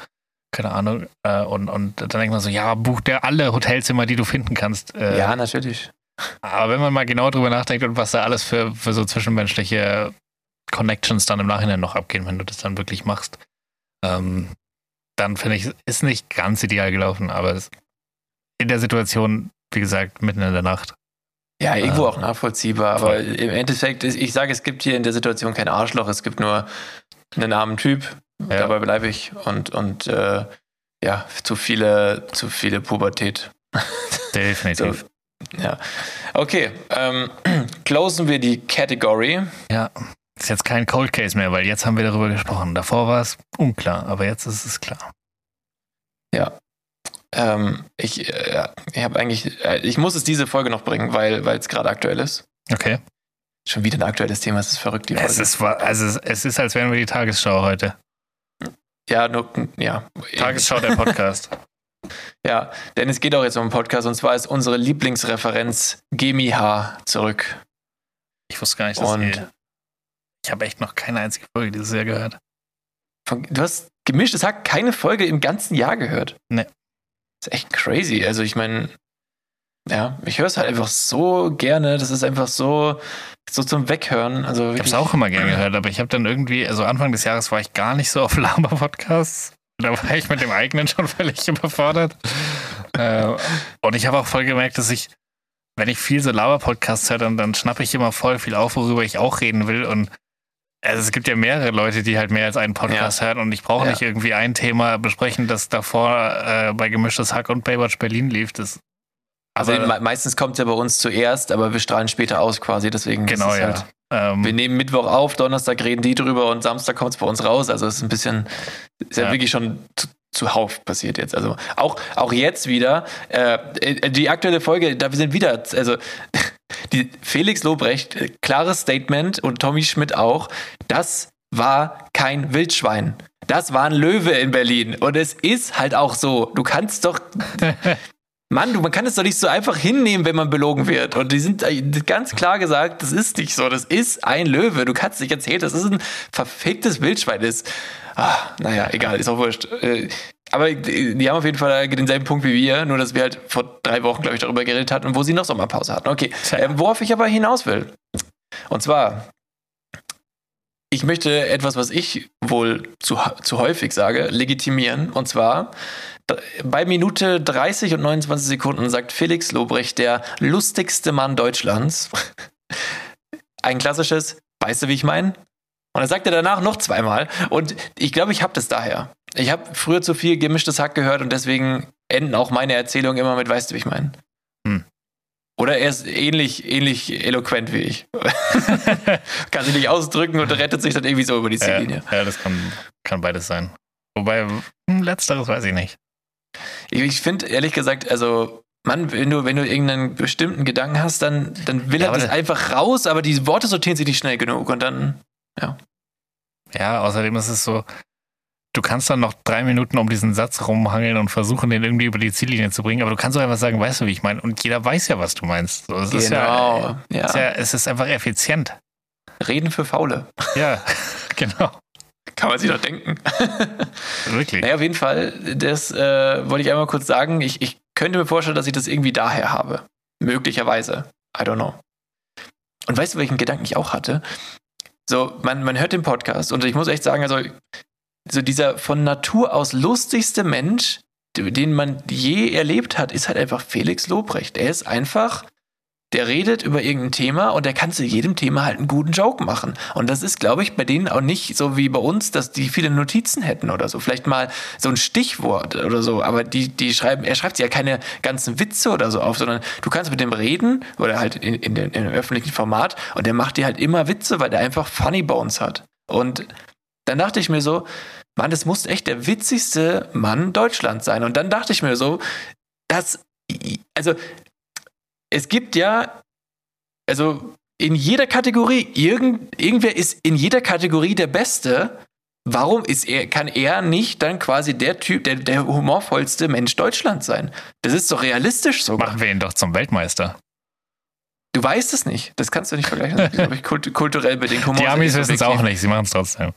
[SPEAKER 4] keine Ahnung. Äh, und, und dann denkt man so, ja, buch dir alle Hotelzimmer, die du finden kannst. Äh,
[SPEAKER 3] Ja, natürlich.
[SPEAKER 4] aber wenn man mal genau drüber nachdenkt und was da alles für, für so zwischenmenschliche Connections dann im Nachhinein noch abgehen, wenn du das dann wirklich machst, ähm, dann finde ich, ist nicht ganz ideal gelaufen, aber es, in der Situation, wie gesagt, mitten in der Nacht.
[SPEAKER 3] Ja, irgendwo
[SPEAKER 4] Ah.
[SPEAKER 3] auch nachvollziehbar, aber im Endeffekt, ist, ich sage, es gibt hier in der Situation kein Arschloch, es gibt nur einen armen Typ,
[SPEAKER 4] Ja.
[SPEAKER 3] dabei bleibe ich und, und äh, ja, zu viele, zu viele Pubertät.
[SPEAKER 4] Definitiv.
[SPEAKER 3] So, ja. Okay, ähm, closen wir die Category.
[SPEAKER 4] Ja. Ist jetzt kein Cold Case mehr, weil jetzt haben wir darüber gesprochen. Davor war es unklar, aber jetzt ist es klar.
[SPEAKER 3] Ähm, ich äh, ich habe eigentlich, äh, ich muss es diese Folge noch bringen, weil es gerade aktuell ist.
[SPEAKER 4] Okay.
[SPEAKER 3] Schon wieder ein aktuelles Thema, es ist verrückt, die Folge.
[SPEAKER 4] Es ist, also es- es ist, als wären wir die Tagesschau heute.
[SPEAKER 3] ja, nur, ja.
[SPEAKER 4] Tagesschau der Podcast.
[SPEAKER 3] Ja, denn es geht auch jetzt um einen Podcast und zwar ist unsere Lieblingsreferenz GmbH zurück.
[SPEAKER 4] Ich wusste gar nicht, dass
[SPEAKER 3] Und
[SPEAKER 4] ihr, ich habe echt noch keine einzige Folge dieses Jahr gehört.
[SPEAKER 3] du hast gemischtes Hack keine Folge im ganzen Jahr gehört.
[SPEAKER 4] Nee.
[SPEAKER 3] Das ist echt crazy. Also ich meine, Ja, ich höre es halt einfach so gerne. Das ist einfach so, so zum Weghören. Also
[SPEAKER 4] ich habe es auch immer gerne gehört, aber ich habe dann irgendwie, also Anfang des Jahres war ich gar nicht so auf Laber-Podcasts. Da war ich mit dem eigenen schon völlig überfordert. äh, und ich habe auch voll gemerkt, dass ich, wenn ich viel so Laber-Podcasts höre, dann, dann schnappe ich immer voll viel auf, worüber ich auch reden will. Und also es gibt ja mehrere Leute, die halt mehr als einen Podcast ja. hören und ich brauche ja. nicht irgendwie ein Thema besprechen, das davor äh, bei Gemischtes Hack und Baywatch Berlin lief. Das
[SPEAKER 3] also aber, meistens kommt es ja bei uns zuerst, aber wir strahlen später aus quasi, deswegen.
[SPEAKER 4] Genau, ja.
[SPEAKER 3] Halt, ähm, wir nehmen Mittwoch auf, Donnerstag reden die drüber und Samstag kommt es bei uns raus. Also es ist ein bisschen, ist ja, ja wirklich schon zu, zuhauf passiert jetzt. Also auch, auch jetzt wieder, äh, die aktuelle Folge, da wir sind wieder, also die Felix Lobrecht, äh, klares Statement und Tommy Schmidt auch, das war kein Wildschwein. Das war ein Löwe in Berlin. Und es ist halt auch so. Du kannst doch. Mann, du, man kann es doch nicht so einfach hinnehmen, wenn man belogen wird. Und die sind äh, ganz klar gesagt, das ist nicht so. Das ist ein Löwe. Du kannst nicht erzählen, das ist ein verficktes Wildschwein. Das, ah, naja, egal, ist auch wurscht. Aber die haben auf jeden Fall denselben Punkt wie wir, nur dass wir halt vor drei Wochen, glaube ich, darüber geredet hatten, wo sie noch Sommerpause hatten. Okay, äh, worauf ich aber hinaus will. Und zwar, ich möchte etwas, was ich wohl zu, zu häufig sage, legitimieren. Und zwar, bei Minute 30 und 29 Sekunden sagt Felix Lobrecht, der lustigste Mann Deutschlands, ein klassisches, weißt du, wie ich meine? Und er sagt er danach noch zweimal. Und ich glaube, ich habe das daher. Ich habe früher zu viel gemischtes Hack gehört und deswegen enden auch meine Erzählungen immer mit, weißt du, wie ich meine? Hm. Oder er ist ähnlich, ähnlich eloquent wie ich. kann sich nicht ausdrücken und rettet sich dann irgendwie so über die Ziellinie.
[SPEAKER 4] Ja, ja das kann, kann beides sein. Wobei, hm, letzteres weiß ich nicht.
[SPEAKER 3] Ich, ich finde, ehrlich gesagt, also, Mann, wenn du, wenn du irgendeinen bestimmten Gedanken hast, dann, dann will ja, er das einfach raus, aber die Worte sortieren sich nicht schnell genug und dann, ja.
[SPEAKER 4] Ja, außerdem ist es so, du kannst dann noch drei Minuten um diesen Satz rumhangeln und versuchen, den irgendwie über die Ziellinie zu bringen, aber du kannst auch einfach sagen, weißt du, wie ich meine? Und jeder weiß ja, was du meinst. So, es genau. Ist ja, ja. Ist ja, es ist einfach effizient.
[SPEAKER 3] Reden für Faule.
[SPEAKER 4] Ja, genau.
[SPEAKER 3] Kann man sich doch denken.
[SPEAKER 4] Wirklich?
[SPEAKER 3] Naja, auf jeden Fall, das äh, wollte ich einmal kurz sagen. Ich, ich könnte mir vorstellen, dass ich das irgendwie daher habe. Möglicherweise. I don't know. Und weißt du, welchen Gedanken ich auch hatte? So, man, man hört den Podcast und ich muss echt sagen, also, so dieser von Natur aus lustigste Mensch, den man je erlebt hat, ist halt einfach Felix Lobrecht. Er ist einfach der redet über irgendein Thema und der kann zu jedem Thema halt einen guten Joke machen. Und das ist, glaube ich, bei denen auch nicht so wie bei uns, dass die viele Notizen hätten oder so. Vielleicht mal so ein Stichwort oder so. Aber die, die schreiben, er schreibt ja keine ganzen Witze oder so auf, sondern du kannst mit dem reden oder halt in, in, in dem öffentlichen Format und der macht dir halt immer Witze, weil der einfach Funny Bones hat. Und dann dachte ich mir so, Mann, das muss echt der witzigste Mann Deutschlands sein. Und dann dachte ich mir so, dass, also es gibt ja, also in jeder Kategorie, irgend, irgendwer ist in jeder Kategorie der Beste. Warum ist er, kann er nicht dann quasi der Typ, der, der humorvollste Mensch Deutschlands sein? Das ist doch realistisch sogar.
[SPEAKER 4] Machen wir ihn doch zum Weltmeister.
[SPEAKER 3] Du weißt es nicht. Das kannst du nicht vergleichen. Das ist, ich, kulturell bedingt.
[SPEAKER 4] Humor Die Amis wissen es auch nicht. Sie machen es trotzdem.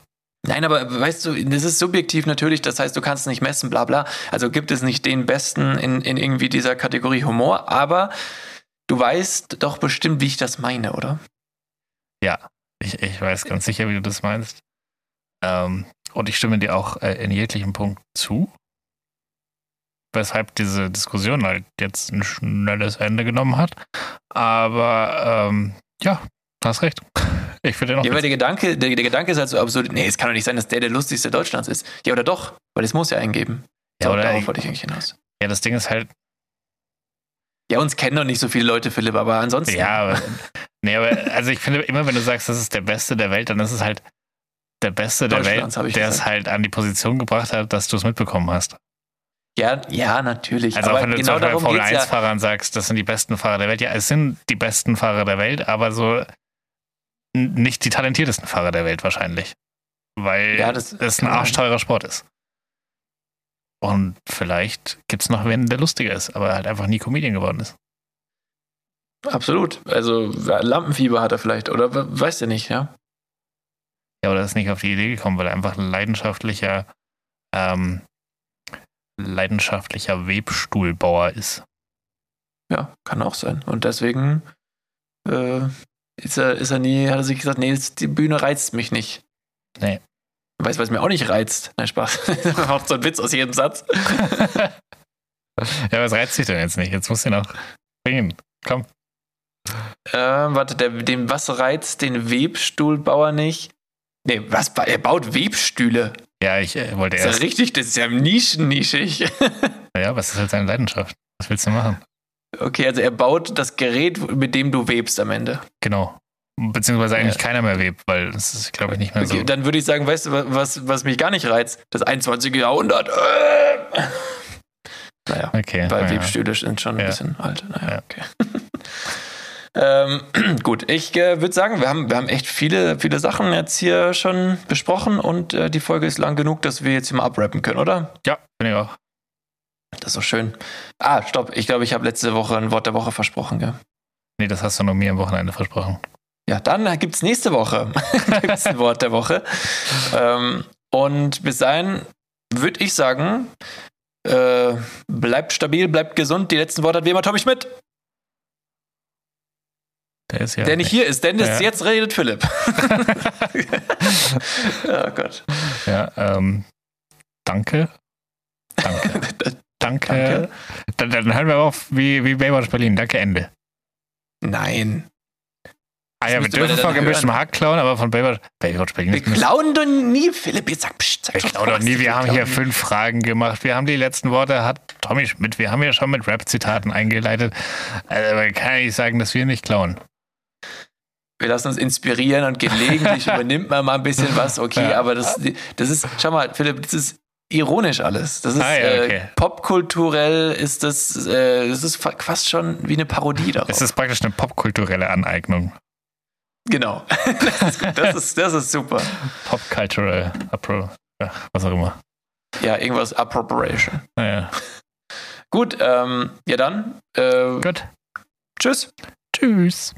[SPEAKER 3] Nein, aber weißt du, das ist subjektiv natürlich, das heißt, du kannst nicht messen, bla bla. Also gibt es nicht den Besten in, in irgendwie dieser Kategorie Humor, aber Du weißt doch bestimmt, wie ich das meine, oder?
[SPEAKER 4] Ja, ich, ich weiß ganz sicher, wie du das meinst. Ähm, und ich stimme dir auch äh, in jeglichem Punkt zu. Weshalb diese Diskussion halt jetzt ein schnelles Ende genommen hat. Aber ähm, ja, hast recht.
[SPEAKER 3] Ich finde noch. Ja, weil der Gedanke, der, der, Gedanke ist halt so absurd. Nee, es kann doch nicht sein, dass der der lustigste Deutschlands ist. Ja, oder doch? Weil es muss ja eingeben.
[SPEAKER 4] Ja, so, oder
[SPEAKER 3] darauf wollte ich eigentlich hinaus.
[SPEAKER 4] Ja, das Ding ist halt,
[SPEAKER 3] ja, uns kennen noch nicht so viele Leute, Philipp, aber ansonsten.
[SPEAKER 4] Ja, aber, nee, aber also ich finde immer, wenn du sagst, das ist der Beste der Welt, dann ist es halt der Beste der Welt, der es halt an die Position gebracht hat, dass du es mitbekommen hast.
[SPEAKER 3] Ja, ja, natürlich.
[SPEAKER 4] Also aber auch wenn du genau zum Formel 1-Fahrern ja. sagst, das sind die besten Fahrer der Welt. Ja, es sind die besten Fahrer der Welt, aber so nicht die talentiertesten Fahrer der Welt wahrscheinlich. Weil ja, es ein arschteurer Sport ist. Und vielleicht gibt es noch wen, der lustiger ist, aber halt einfach nie Comedian geworden ist.
[SPEAKER 3] Absolut. Also Lampenfieber hat er vielleicht, oder weißt du nicht, ja?
[SPEAKER 4] Ja, oder ist nicht auf die Idee gekommen, weil er einfach ein leidenschaftlicher, ähm, leidenschaftlicher Webstuhlbauer ist.
[SPEAKER 3] Ja, kann auch sein. Und deswegen äh, ist, er, ist er nie, hat er sich gesagt, nee, die Bühne reizt mich nicht.
[SPEAKER 4] Nee.
[SPEAKER 3] Weißt du, was mir auch nicht reizt? Nein, Spaß. Macht so ein Witz aus jedem Satz.
[SPEAKER 4] ja, was reizt dich denn jetzt nicht? Jetzt musst du ihn noch bringen. Komm.
[SPEAKER 3] Ähm, warte, der, dem was reizt den Webstuhlbauer nicht? Nee, was? Er baut Webstühle.
[SPEAKER 4] Ja, ich äh, wollte
[SPEAKER 3] Das ist
[SPEAKER 4] erst.
[SPEAKER 3] ja richtig, das ist ja nischennischig.
[SPEAKER 4] Ja, was ist halt seine Leidenschaft? Was willst du machen?
[SPEAKER 3] Okay, also er baut das Gerät, mit dem du webst am Ende.
[SPEAKER 4] Genau. Beziehungsweise eigentlich
[SPEAKER 3] Ja.
[SPEAKER 4] keiner mehr webt, weil das ist, glaube ich, nicht mehr
[SPEAKER 3] Okay,
[SPEAKER 4] so.
[SPEAKER 3] Dann würde ich sagen, weißt du, wa- was, was mich gar nicht reizt? Das 21. Jahrhundert. Äh. Naja,
[SPEAKER 4] Okay.
[SPEAKER 3] weil
[SPEAKER 4] ja.
[SPEAKER 3] Webstühle sind schon ein bisschen alt. Naja,
[SPEAKER 4] Ja.
[SPEAKER 3] okay. ähm, gut, ich äh, würde sagen, wir haben, wir haben echt viele, viele Sachen jetzt hier schon besprochen und äh, die Folge ist lang genug, dass wir jetzt hier mal abrappen können, oder?
[SPEAKER 4] Ja, bin ich auch.
[SPEAKER 3] Das ist doch schön. Ah, stopp. Ich glaube, ich habe letzte Woche ein Wort der Woche versprochen, gell?
[SPEAKER 4] Nee, das hast du nur mir am Wochenende versprochen.
[SPEAKER 3] Ja, dann gibt es nächste Woche gibt's ein Wort der Woche. Ähm, und bis dahin würde ich sagen, äh, bleibt stabil, bleibt gesund. Die letzten Worte hat wie immer Tommy Schmidt,
[SPEAKER 4] Der ist ja.
[SPEAKER 3] der nicht hier ist, denn
[SPEAKER 4] Ja.
[SPEAKER 3] jetzt redet Philipp. oh Gott.
[SPEAKER 4] Ja, ähm, danke. Danke. Danke.
[SPEAKER 3] Danke.
[SPEAKER 4] Dann, dann hören wir auf wie, wie Baywatch Berlin. Danke, Ende.
[SPEAKER 3] Nein.
[SPEAKER 4] Ah ja, wir dürfen von gemischtem. Hack klauen, aber von Baywatch, Baywatch Berlin
[SPEAKER 3] Wir klauen doch nie, Philipp. Jetzt sag, pst, sag
[SPEAKER 4] Wir
[SPEAKER 3] doch
[SPEAKER 4] klauen doch nie. Wir haben hier
[SPEAKER 3] klauen nie.
[SPEAKER 4] fünf Fragen gemacht. Wir haben die letzten Worte, hat Tommy Schmidt, wir haben ja schon mit Rap-Zitaten eingeleitet. Also man kann ja nicht sagen, dass wir nicht klauen.
[SPEAKER 3] wir lassen uns inspirieren und gelegentlich übernimmt man mal ein bisschen was, okay,
[SPEAKER 4] Ja.
[SPEAKER 3] aber das, das ist, schau mal, Philipp, das ist ironisch alles. Das ist
[SPEAKER 4] Ah, ja, okay.
[SPEAKER 3] äh, popkulturell ist das, äh, das ist fa- fast schon wie eine Parodie darauf.
[SPEAKER 4] Es ist praktisch eine popkulturelle Aneignung.
[SPEAKER 3] genau. das, ist, das, ist, das ist super.
[SPEAKER 4] Popcultural Appro, ja, was auch immer.
[SPEAKER 3] Ja, irgendwas Appropriation.
[SPEAKER 4] Naja.
[SPEAKER 3] Gut, ähm, ja dann, äh,
[SPEAKER 4] Gut.
[SPEAKER 3] tschüss.
[SPEAKER 4] Tschüss.